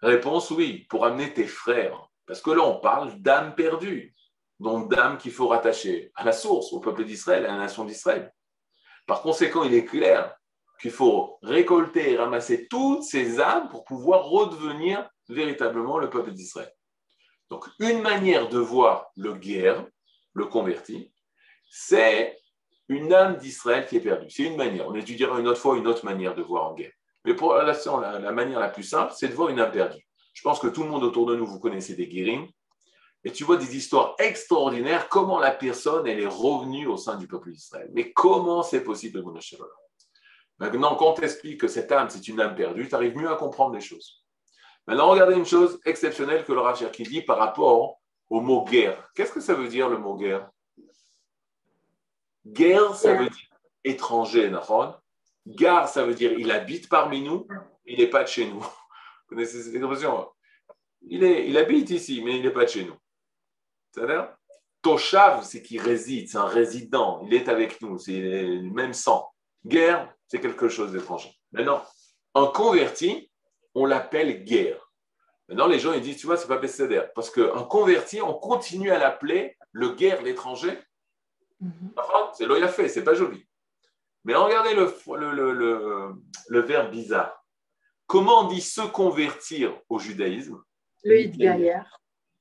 Réponse oui, pour amener tes frères. Parce que là, on parle d'âmes perdues donc d'âmes qu'il faut rattacher à la source, au peuple d'Israël, à la nation d'Israël. Par conséquent, il est clair qu'il faut récolter et ramasser toutes ces âmes pour pouvoir redevenir véritablement le peuple d'Israël. Donc, une manière de voir le guerre, le converti, c'est une âme d'Israël qui est perdue. C'est une manière. On étudiera une autre fois une autre manière de voir en guerre. Mais pour l'instant, la, la manière la plus simple, c'est de voir une âme perdue. Je pense que tout le monde autour de nous, vous connaissez des guérines et tu vois des histoires extraordinaires, comment la personne, elle est revenue au sein du peuple d'Israël. Mais comment c'est possible, mon Maintenant, quand on t'explique que cette âme, c'est une âme perdue, tu arrives mieux à comprendre les choses. Maintenant, regardez une chose exceptionnelle que le Rav qui dit par rapport au mot guerre. Qu'est-ce que ça veut dire le mot guerre Guerre, ça veut dire étranger, Nahon. Gare, ça veut dire il habite parmi nous, il n'est pas de chez nous. Vous connaissez cette expression? Il, est, il habite ici, mais il n'est pas de chez nous. C'est-à-dire Toshav, c'est qui réside, c'est un résident, il est avec nous, c'est le même sang. Guerre, c'est quelque chose d'étranger. Maintenant, un converti, on l'appelle guerre. Maintenant, les gens ils disent, tu vois, c'est pas Besséder. Parce qu'un converti, on continue à l'appeler le guerre, l'étranger. Mhm. Enfin, c'est l'oyafé, c'est pas joli. Mais regardez le, le, le, le, verbe bizarre. Comment on dit se convertir au judaïsme? Le Hitgayer.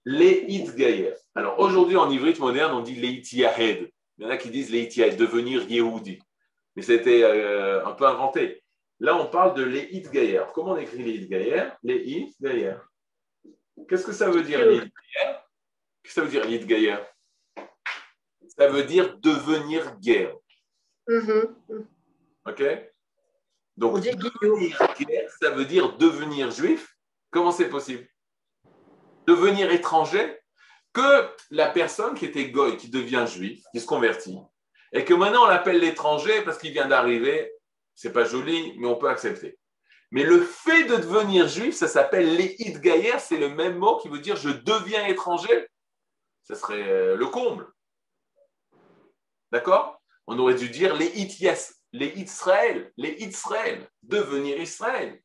Les Gaïer. Alors aujourd'hui, en ivrite moderne, on dit Leit Yahed. Il y en a qui disent Leit Yahed, devenir Yehudi. Mais c'était euh, un peu inventé. Là, on parle de Leit Gaïer. Comment on écrit Leit Gaïer Leit Gaïer. Qu'est-ce que ça veut dire Leit Gaïer Qu'est-ce que ça veut dire Leit Ça veut dire devenir guerre. Mm-hmm. OK? Donc, devenir guerre, ça veut dire devenir juif. Comment c'est possible? Devenir étranger que la personne qui était goy, qui devient juif, qui se convertit, et que maintenant on l'appelle l'étranger parce qu'il vient d'arriver, c'est pas joli, mais on peut accepter. Mais le fait de devenir juif, ça s'appelle l'Eid Gaïer, c'est le même mot qui veut dire je deviens étranger. Ce serait euh, le comble. D'accord? On aurait dû dire les Yes, les Israël, les Israël, devenir Israël.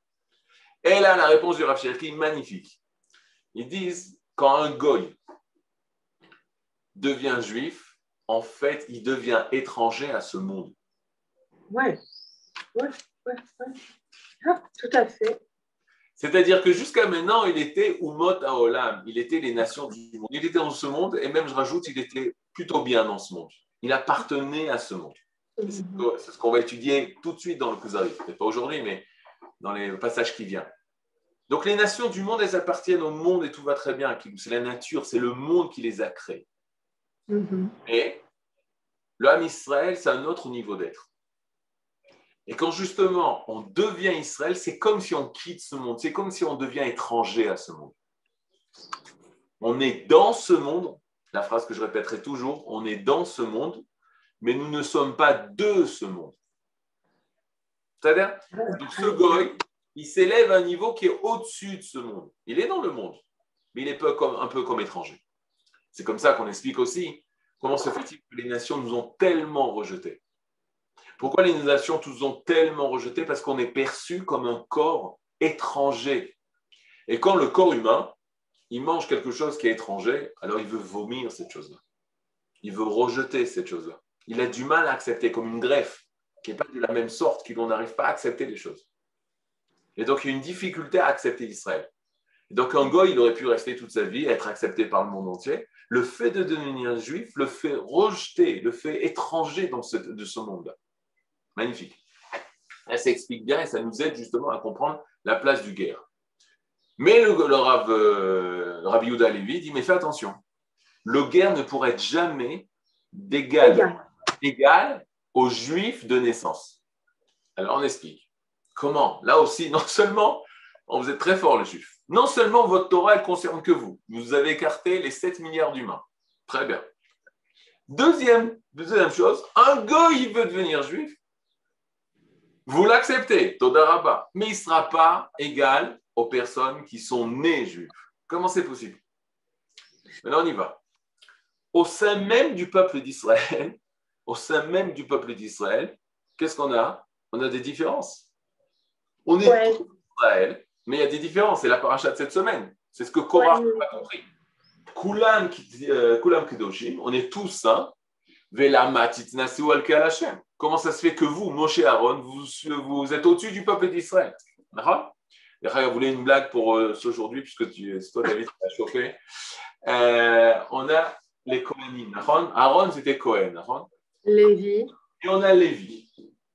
Et là, la réponse du Rav Cherki, magnifique. Ils disent, quand un goy devient juif, en fait, il devient étranger à ce monde. Oui, oui, oui. Ah, tout à fait. C'est-à-dire que jusqu'à maintenant, il était Umot Olam, il était les nations du monde. Il était dans ce monde, et même, je rajoute, il était plutôt bien dans ce monde. Il appartenait à ce monde. C'est ce qu'on va étudier tout de suite dans le Kuzari. Peut-être pas aujourd'hui, mais dans les passages qui viennent. Donc les nations du monde, elles appartiennent au monde et tout va très bien. C'est la nature, c'est le monde qui les a créées. Mhm. Et l'homme Israël, c'est un autre niveau d'être. Et quand justement on devient Israël, c'est comme si on quitte ce monde, c'est comme si on devient étranger à ce monde. On est dans ce monde, la phrase que je répéterai toujours, on est dans ce monde, mais nous ne sommes pas de ce monde. C'est-à-dire, ce goy, il s'élève à un niveau qui est au-dessus de ce monde. Il est dans le monde, mais il est peu comme, un peu comme étranger. C'est comme ça qu'on explique aussi comment se fait-il que les nations nous ont tellement rejetés. Pourquoi les nations nous ont tellement rejetés? Parce qu'on est perçu comme un corps étranger. Et quand le corps humain, il mange quelque chose qui est étranger, alors il veut vomir cette chose-là. Il veut rejeter cette chose-là. Il a du mal à accepter, comme une greffe, qui n'est pas de la même sorte, qu'on n'arrive pas à accepter les choses. Et donc, il y a une difficulté à accepter Israël. Et donc, un goy, il aurait pu rester toute sa vie, être accepté par le monde entier. Le fait de devenir juif le fait rejeter, le fait étranger dans ce, de ce monde-là. Magnifique. Ça s'explique bien et ça nous aide justement à comprendre la place du guerre. Mais le, le, Rav, euh, Rabbi Yehuda Levi dit, mais fais attention, le guerre ne pourrait être jamais d'égal Égal. égal aux juifs de naissance. Alors on explique. Comment? Là aussi, non seulement, on vous êtes très fort les juifs, non seulement votre Torah, elle concerne que vous. Vous avez écarté les 7 milliards d'humains. Très bien. Deuxième, deuxième chose, un goy, veut devenir juif. Vous l'acceptez, Todaraba, mais il ne sera pas égal aux personnes qui sont nées juives. Comment c'est possible? Maintenant, on y va. Au sein même du peuple d'Israël, au sein même du peuple d'Israël, qu'est-ce qu'on a? On a des différences. On est Ouais. tous Israël, mais il y a des différences. C'est la paracha de cette semaine. C'est ce que Korah Ouais. n'a pas compris. Kulam, euh, Kulam Kedoshim, on est tous saints. Comment ça se fait que vous, Moshe Aaron, vous, vous êtes au-dessus du peuple d'Israël? D'ailleurs, vous voulez une blague pour euh, aujourd'hui, puisque c'est toi, David, qui t'as chauffé. Euh, on a les Kohanim. Aaron, c'était Cohen. d'accord? Lévi. Et on a Lévi.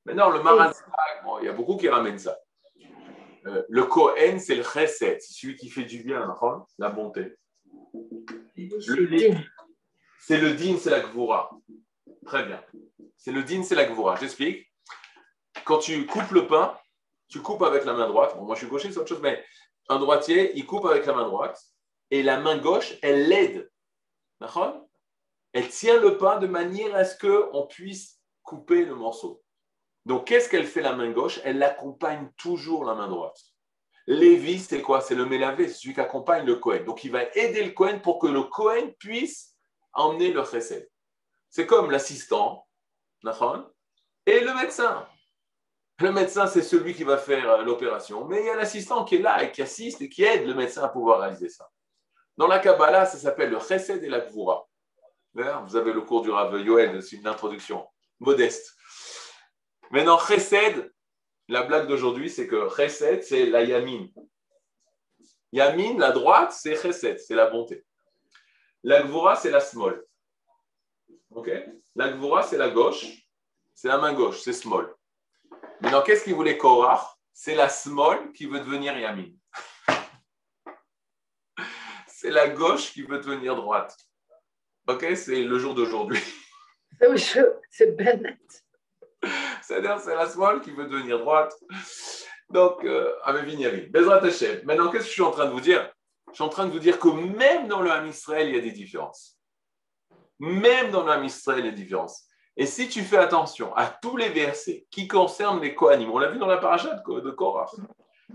Maintenant, le Marazak, bon, il y a beaucoup qui ramènent ça. Euh, le Cohen, c'est le chesed, c'est celui qui fait du bien, la bonté. Le Lévi, c'est le din, c'est la gvura. Très bien. C'est le din, c'est la gvura. J'explique. Quand tu coupes le pain, tu coupes avec la main droite. Bon, moi, je suis gaucher, c'est autre chose, mais un droitier, il coupe avec la main droite et la main gauche, elle l'aide. Elle tient le pain de manière à ce qu'on puisse couper le morceau. Donc, qu'est-ce qu'elle fait la main gauche? Elle l'accompagne toujours la main droite. Lévi, c'est quoi? C'est le mélavé, celui qui accompagne le Cohen. Donc, il va aider le Cohen pour que le Cohen puisse emmener le chesed. C'est comme l'assistant, et le médecin. Le médecin, c'est celui qui va faire euh, l'opération, mais il y a l'assistant qui est là et qui assiste et qui aide le médecin à pouvoir réaliser ça. Dans la Kabbalah, ça s'appelle le chesed et la gvura. Vous avez le cours du Rav Yoel, c'est une introduction modeste. Maintenant, chesed, la blague d'aujourd'hui, c'est que chesed, c'est la yamin. Yamin, la droite, c'est chesed, c'est la bonté. La gvura, c'est la small. Ok? La gvura, c'est la gauche, c'est la main gauche, c'est small. Maintenant, qu'est-ce qu'il voulait Korach C'est la small qui veut devenir yamin. c'est la gauche qui veut devenir droite. Ok? C'est le jour d'aujourd'hui. C'est Bennett. C'est-à-dire, c'est la small qui veut devenir droite. Donc, euh, avec Vignali. Bezrat Hashem. Maintenant, qu'est-ce que je suis en train de vous dire? Je suis en train de vous dire que même dans le Ham Israël, il y a des différences. Même dans le Ham Israël, il y a des différences. Et si tu fais attention à tous les versets qui concernent les Kohanim, on l'a vu dans la paracha de Korah,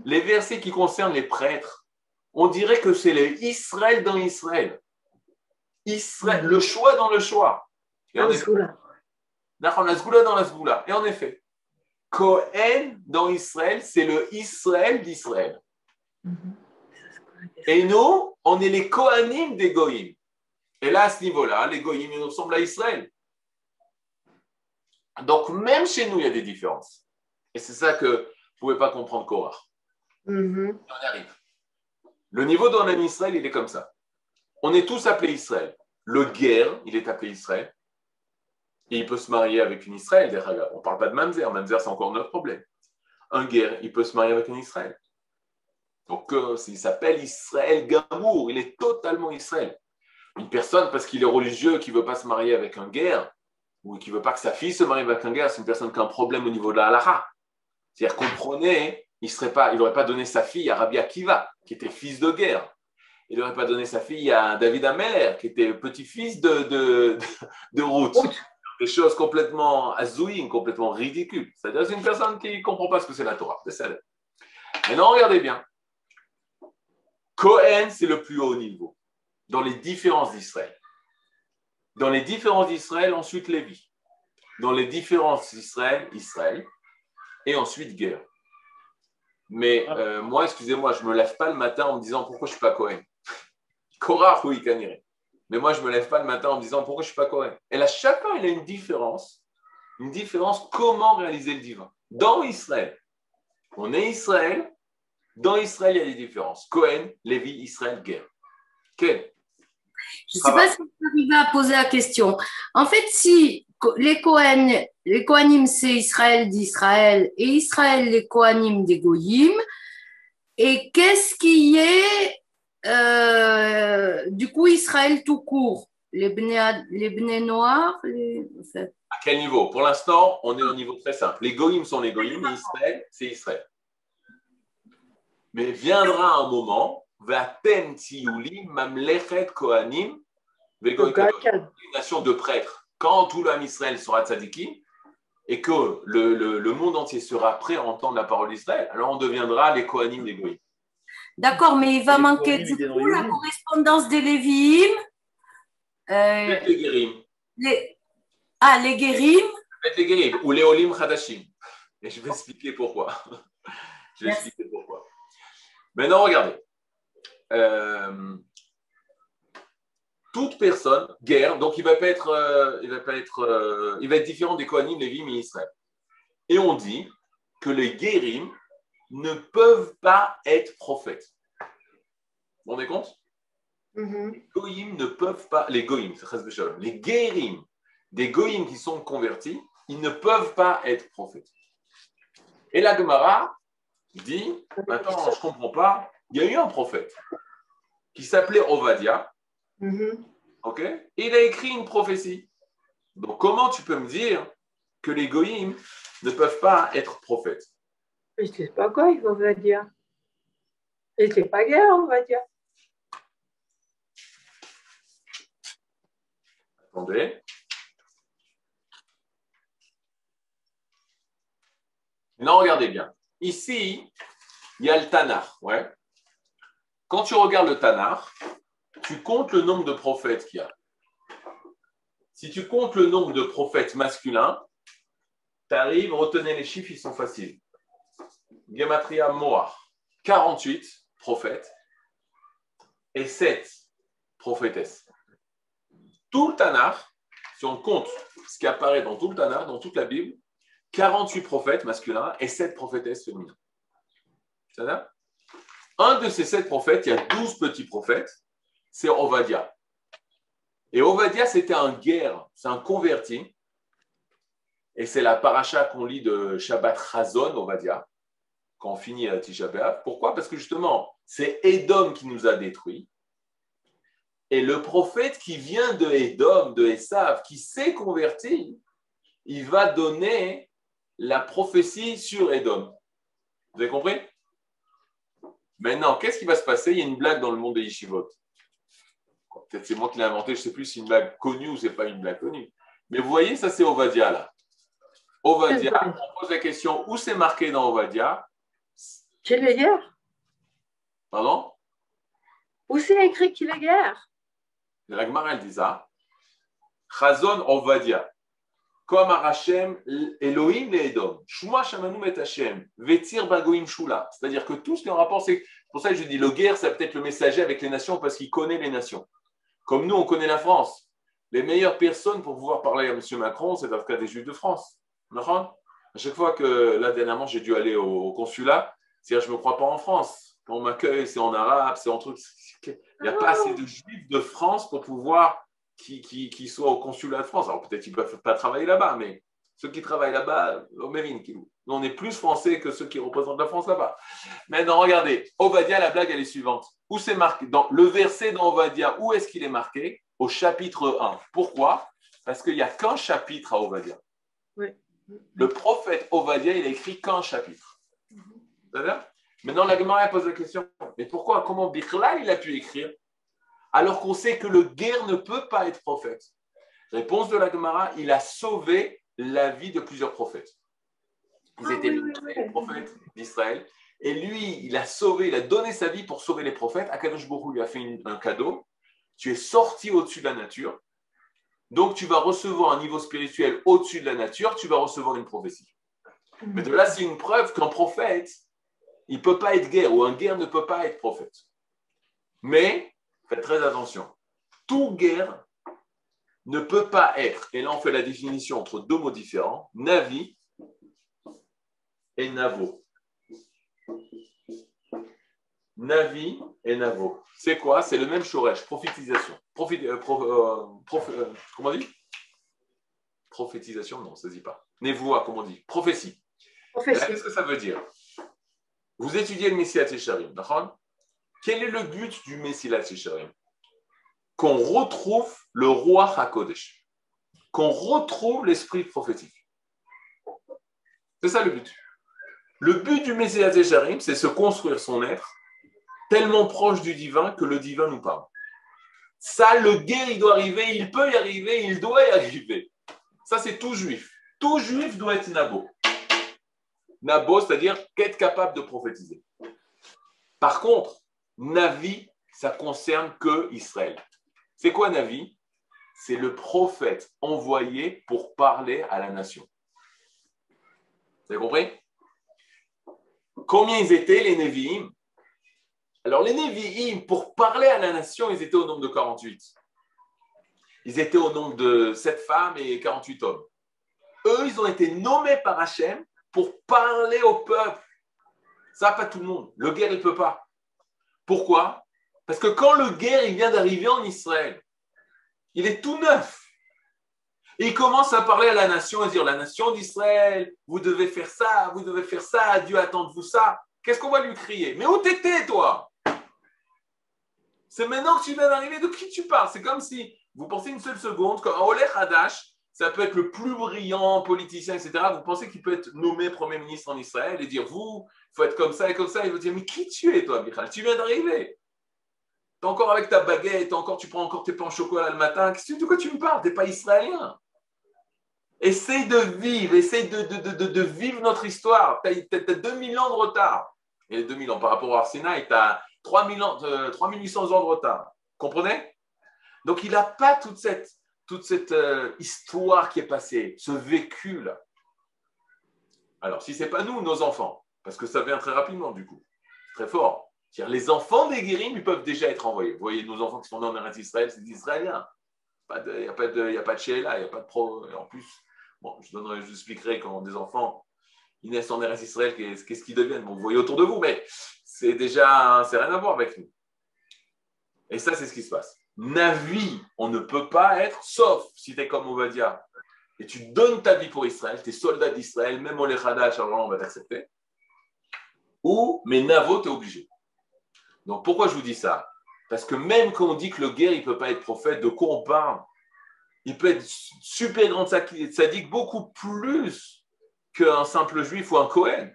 les versets qui concernent les prêtres, on dirait que c'est le Israël dans Israël. Israël, le choix dans le choix. La Sgoula dans la Sgoula. Et en effet, Cohen dans Israël, c'est le Israël d'Israël. Et nous, on est les Kohanim des Goïm. Et là, à ce niveau-là, les Goïm, ils ressemblent à Israël. Donc, même chez nous, il y a des différences. Et c'est ça que vous ne pouvez pas comprendre Korah. Mhm. On y arrive. Le niveau d'un ami Israël, il est comme ça. On est tous appelés Israël. Le guerre, il est appelé Israël. Et il peut se marier avec une Israël. On ne parle pas de Mamzer. Mamzer, c'est encore notre problème. Un guerre, il peut se marier avec une Israël. Donc, euh, il s'appelle Israël Gamour. Il est totalement Israël. Une personne, parce qu'il est religieux, qui ne veut pas se marier avec un guerre, ou qui ne veut pas que sa fille se marie avec un guerre, c'est une personne qui a un problème au niveau de la halakha. C'est-à-dire, comprenez, il n'aurait pas donné sa fille à Rabbi Akiva, qui était fils de guerre. Il n'aurait pas donné sa fille à David Amer, qui était petit-fils de, de, de, Ruth. Des choses complètement azouines, complètement ridicules. C'est-à-dire c'est une personne qui ne comprend pas ce que c'est la Torah. Maintenant, regardez bien. Cohen, c'est le plus haut niveau dans les différences d'Israël. Dans les différences d'Israël, ensuite Lévi. Dans les différences d'Israël, Israël. Et ensuite guerre. Mais Ah. euh, moi, excusez-moi, je ne me lève pas le matin en me disant pourquoi je ne suis pas Cohen. Korach, oui, Kaniré. Mais moi, je ne me lève pas le matin en me disant pourquoi je ne suis pas Cohen. Et là, chacun, il a une différence. Une différence, comment réaliser le divin. Dans Israël, on est Israël. Dans Israël, il y a des différences. Cohen, Lévi, Israël, guerre. Je ne sais pas si vous arrivez à poser la question. En fait, si les Kohen, les Kohanim, c'est Israël d'Israël et Israël, les Kohanim des Goyim, et qu'est-ce qui est euh, du coup Israël tout court Les Bnei, les Bnei Noirs les-. À quel niveau? Pour l'instant, on est au niveau très simple. Les goïms sont les goïms, et Israël, c'est Israël. Mais viendra un moment, Kohanim, une nation de prêtres. Quand tout l'âme Israël sera tzadikim, et que le, le- le monde entier sera prêt à entendre la parole d'Israël, alors on deviendra les Kohanim des goïms. D'accord, mais il va Les manquer du coup la correspondance des Lévi'im. euh, les Guérim, les, ah, les Guérim. les Guérim, ou les Olim Hadashim. Et je vais expliquer pourquoi. je vais Merci. expliquer pourquoi. Maintenant, regardez. Euh, toute personne, guerre, donc il va pas être, euh, il va pas être, euh, il va être différent des Kohanim, Lévim et Israël. Et on dit que les guérim ne peuvent pas être prophètes. Vous vous rendez compte? Mhm. Les goïms ne peuvent pas, les goïms, les guérim, des goïms qui sont convertis, ils ne peuvent pas être prophètes. Et la Gemara dit, maintenant je ne comprends pas, il y a eu un prophète qui s'appelait Ovadia, Mhm. ok? Et il a écrit une prophétie. Donc comment tu peux me dire que les goïms ne peuvent pas être prophètes? Mais c'est pas quoi, on va dire. Pas guerre, on va dire. Attendez. Non, regardez bien. Ici, il y a le Tanar. Ouais. Quand tu regardes le Tanar, tu comptes le nombre de prophètes qu'il y a. Si tu comptes le nombre de prophètes masculins, tu arrives, retenez les chiffres, ils sont faciles. Gematria Moar, 48 prophètes et 7 prophétesses tout le Tanakh, si on compte ce qui apparaît dans tout le Tanakh, dans toute la Bible, 48 prophètes masculins et 7 prophétesses féminines. Un de ces 7 prophètes, il y a 12 petits prophètes, c'est Ovadia. Et Ovadia, c'était un guerre, c'est un converti. Et c'est la paracha qu'on lit de Shabbat Chazon, Ovadia, quand on finit à Tisha B'Av. Pourquoi? Parce que justement, c'est Édom qui nous a détruits. Et le prophète qui vient de Édom, de Esav, qui s'est converti, il va donner la prophétie sur Édom. Vous avez compris? Maintenant, qu'est-ce qui va se passer? Il y a une blague dans le monde des yeshivot. Peut-être c'est moi qui l'ai inventé, je ne sais plus si c'est une blague connue ou c'est pas une blague connue. Mais vous voyez, ça c'est Ovadia là. Ovadia, on pose la question où c'est marqué dans Ovadia? Qu'il est guerre Pardon? Où c'est écrit qu'il est guerre La Gemara, elle dit ça. Chazon Ovadia. comme Hashem, Elohim et Edom. Shuma Shamanu et Hashem, Vetir Bagoim Shula. C'est-à-dire que tout ce qui est en rapport, c'est pour ça que je dis le guerre, c'est peut-être le messager avec les nations parce qu'il connaît les nations. Comme nous, on connaît la France. Les meilleures personnes pour pouvoir parler à M. Macron, c'est cas des Juifs de France. À chaque fois que, là, dernièrement, j'ai dû aller au consulat, c'est-à-dire je ne me crois pas en France. Quand on m'accueille, c'est en arabe, c'est en truc. Il n'y a pas assez de Juifs de France pour pouvoir qui, qui, soient au consulat de France. Alors peut-être qu'ils ne peuvent pas travailler là-bas, mais ceux qui travaillent là-bas, on est plus français que ceux qui représentent la France là-bas. Maintenant, regardez, Ovadia, la blague, elle est suivante. Où c'est marqué? Dans le verset dans Ovadia, où est-ce qu'il est marqué? Au chapitre 1. Pourquoi? Parce qu'il n'y a qu'un chapitre à Ovadia. Le prophète Ovadia, il a écrit qu'un chapitre. Maintenant, la Gemara pose la question mais pourquoi Comment Bichlal, il a pu écrire alors qu'on sait que le guerre ne peut pas être prophète? Réponse de la Gemara il a sauvé la vie de plusieurs prophètes. Ils ah étaient les prophètes d'Israël. Et lui, il a sauvé, il a donné sa vie pour sauver les prophètes. Akadosh Baruch lui a fait un cadeau. Tu es sorti au-dessus de la nature. Donc, tu vas recevoir un niveau spirituel au-dessus de la nature. Tu vas recevoir une prophétie. Mais de là, c'est une preuve qu'un prophète, il ne peut pas être guerre ou un guerre ne peut pas être prophète. Mais, faites très attention, tout guerre ne peut pas être, et là on fait la définition entre deux mots différents, Navi et Navo. Navi et Navo. C'est quoi? C'est le même shoresh, prophétisation. Profit, euh, euh, euh, comment on dit? Prophétisation, non, ça ne dit pas. Nevoa, comment on dit Prophétie. Qu'est-ce que ça veut dire vous étudiez le Messilat Yesharim, d'accord? Quel est le but du Messilat Yesharim Qu'on retrouve le roi HaKodesh, qu'on retrouve l'esprit prophétique. C'est ça le but. Le but du Messilat Yesharim, c'est se construire son être tellement proche du divin que le divin nous parle. Ça, le guerre, il doit arriver, il peut y arriver, il doit y arriver. Ça, c'est tout juif. Tout juif doit être nabo. Nabo, c'est-à-dire qu'être capable de prophétiser. Par contre, Navi, ça concerne que Israël. C'est quoi Navi? C'est le prophète envoyé pour parler à la nation. Vous avez compris? Combien ils étaient les Nevi'im? Alors les Nevi'im, pour parler à la nation, ils étaient au nombre de 48. Ils étaient au nombre de 7 femmes et 48 hommes. Eux, ils ont été nommés par Hachem pour parler au peuple. Ça, pas tout le monde. Le guerre, il ne peut pas. Pourquoi? Parce que quand le guerre, il vient d'arriver en Israël, il est tout neuf. Il commence à parler à la nation, à dire, la nation d'Israël, vous devez faire ça, vous devez faire ça, Dieu attend de vous ça. Qu'est-ce qu'on va lui crier? Mais où t'étais, toi? C'est maintenant que tu viens d'arriver, de qui tu parles? C'est comme si, vous pensez une seule seconde, quand Oleh Hadash, ça peut être le plus brillant politicien, etc. Vous pensez qu'il peut être nommé Premier ministre en Israël et dire, vous, il faut être comme ça et comme ça. Il va dire, mais qui tu es, toi, Michal? Tu viens d'arriver. Tu es encore avec ta baguette, encore, tu prends encore tes pains au chocolat le matin. De quoi tu me parles? Tu n'es pas israélien. Essaye de vivre, essaye de, de, de, vivre notre histoire. Tu as, 2000 ans de retard. Et 2000 ans par rapport à Arsena, tu as 3000 ans, 3800 euh, ans de retard. Comprenez? Donc, il n'a pas toute cette toute cette euh, histoire qui est passée, ce vécu-là. Alors, si ce n'est pas nous, nos enfants, parce que ça vient très rapidement du coup, très fort. Les enfants des guérim, ils peuvent déjà être envoyés. Vous voyez, nos enfants qui sont nés en Eretz Israël, c'est des Israéliens. Il n'y a pas de, y a Sheila, il n'y a pas de pro. en plus, bon, je, donnerai, je expliquerai quand des enfants ils naissent en Eretz Israël, qu'est-ce qu'ils deviennent. Vous voyez autour de vous, mais c'est déjà, c'est rien à voir avec nous. Et ça, c'est ce qui se passe. Navi, on ne peut pas être, sauf si tu es comme Ovadia, et tu donnes ta vie pour Israël, tu es soldat d'Israël, même au Lechadash, alors on va t'accepter. Ou, mais Navo, tu es obligé. Donc pourquoi je vous dis ça? Parce que même quand on dit que le guerre, il ne peut pas être prophète, de quoi on parle? Il peut être super grand dit beaucoup plus qu'un simple juif ou un Cohen.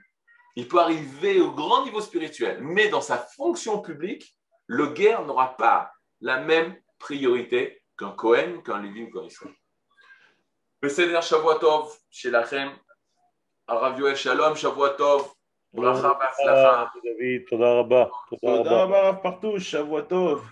Il peut arriver au grand niveau spirituel, mais dans sa fonction publique, le guerre n'aura pas la même priorité qu'un Cohen, qu'un Lévim, qu'un Israël. בסדר, שבוע טוב שלכם. הרב יואל שלום, שבוע טוב. ברכה והצלחה. תודה רבה. תודה רבה, הרב פרטוש, שבוע טוב.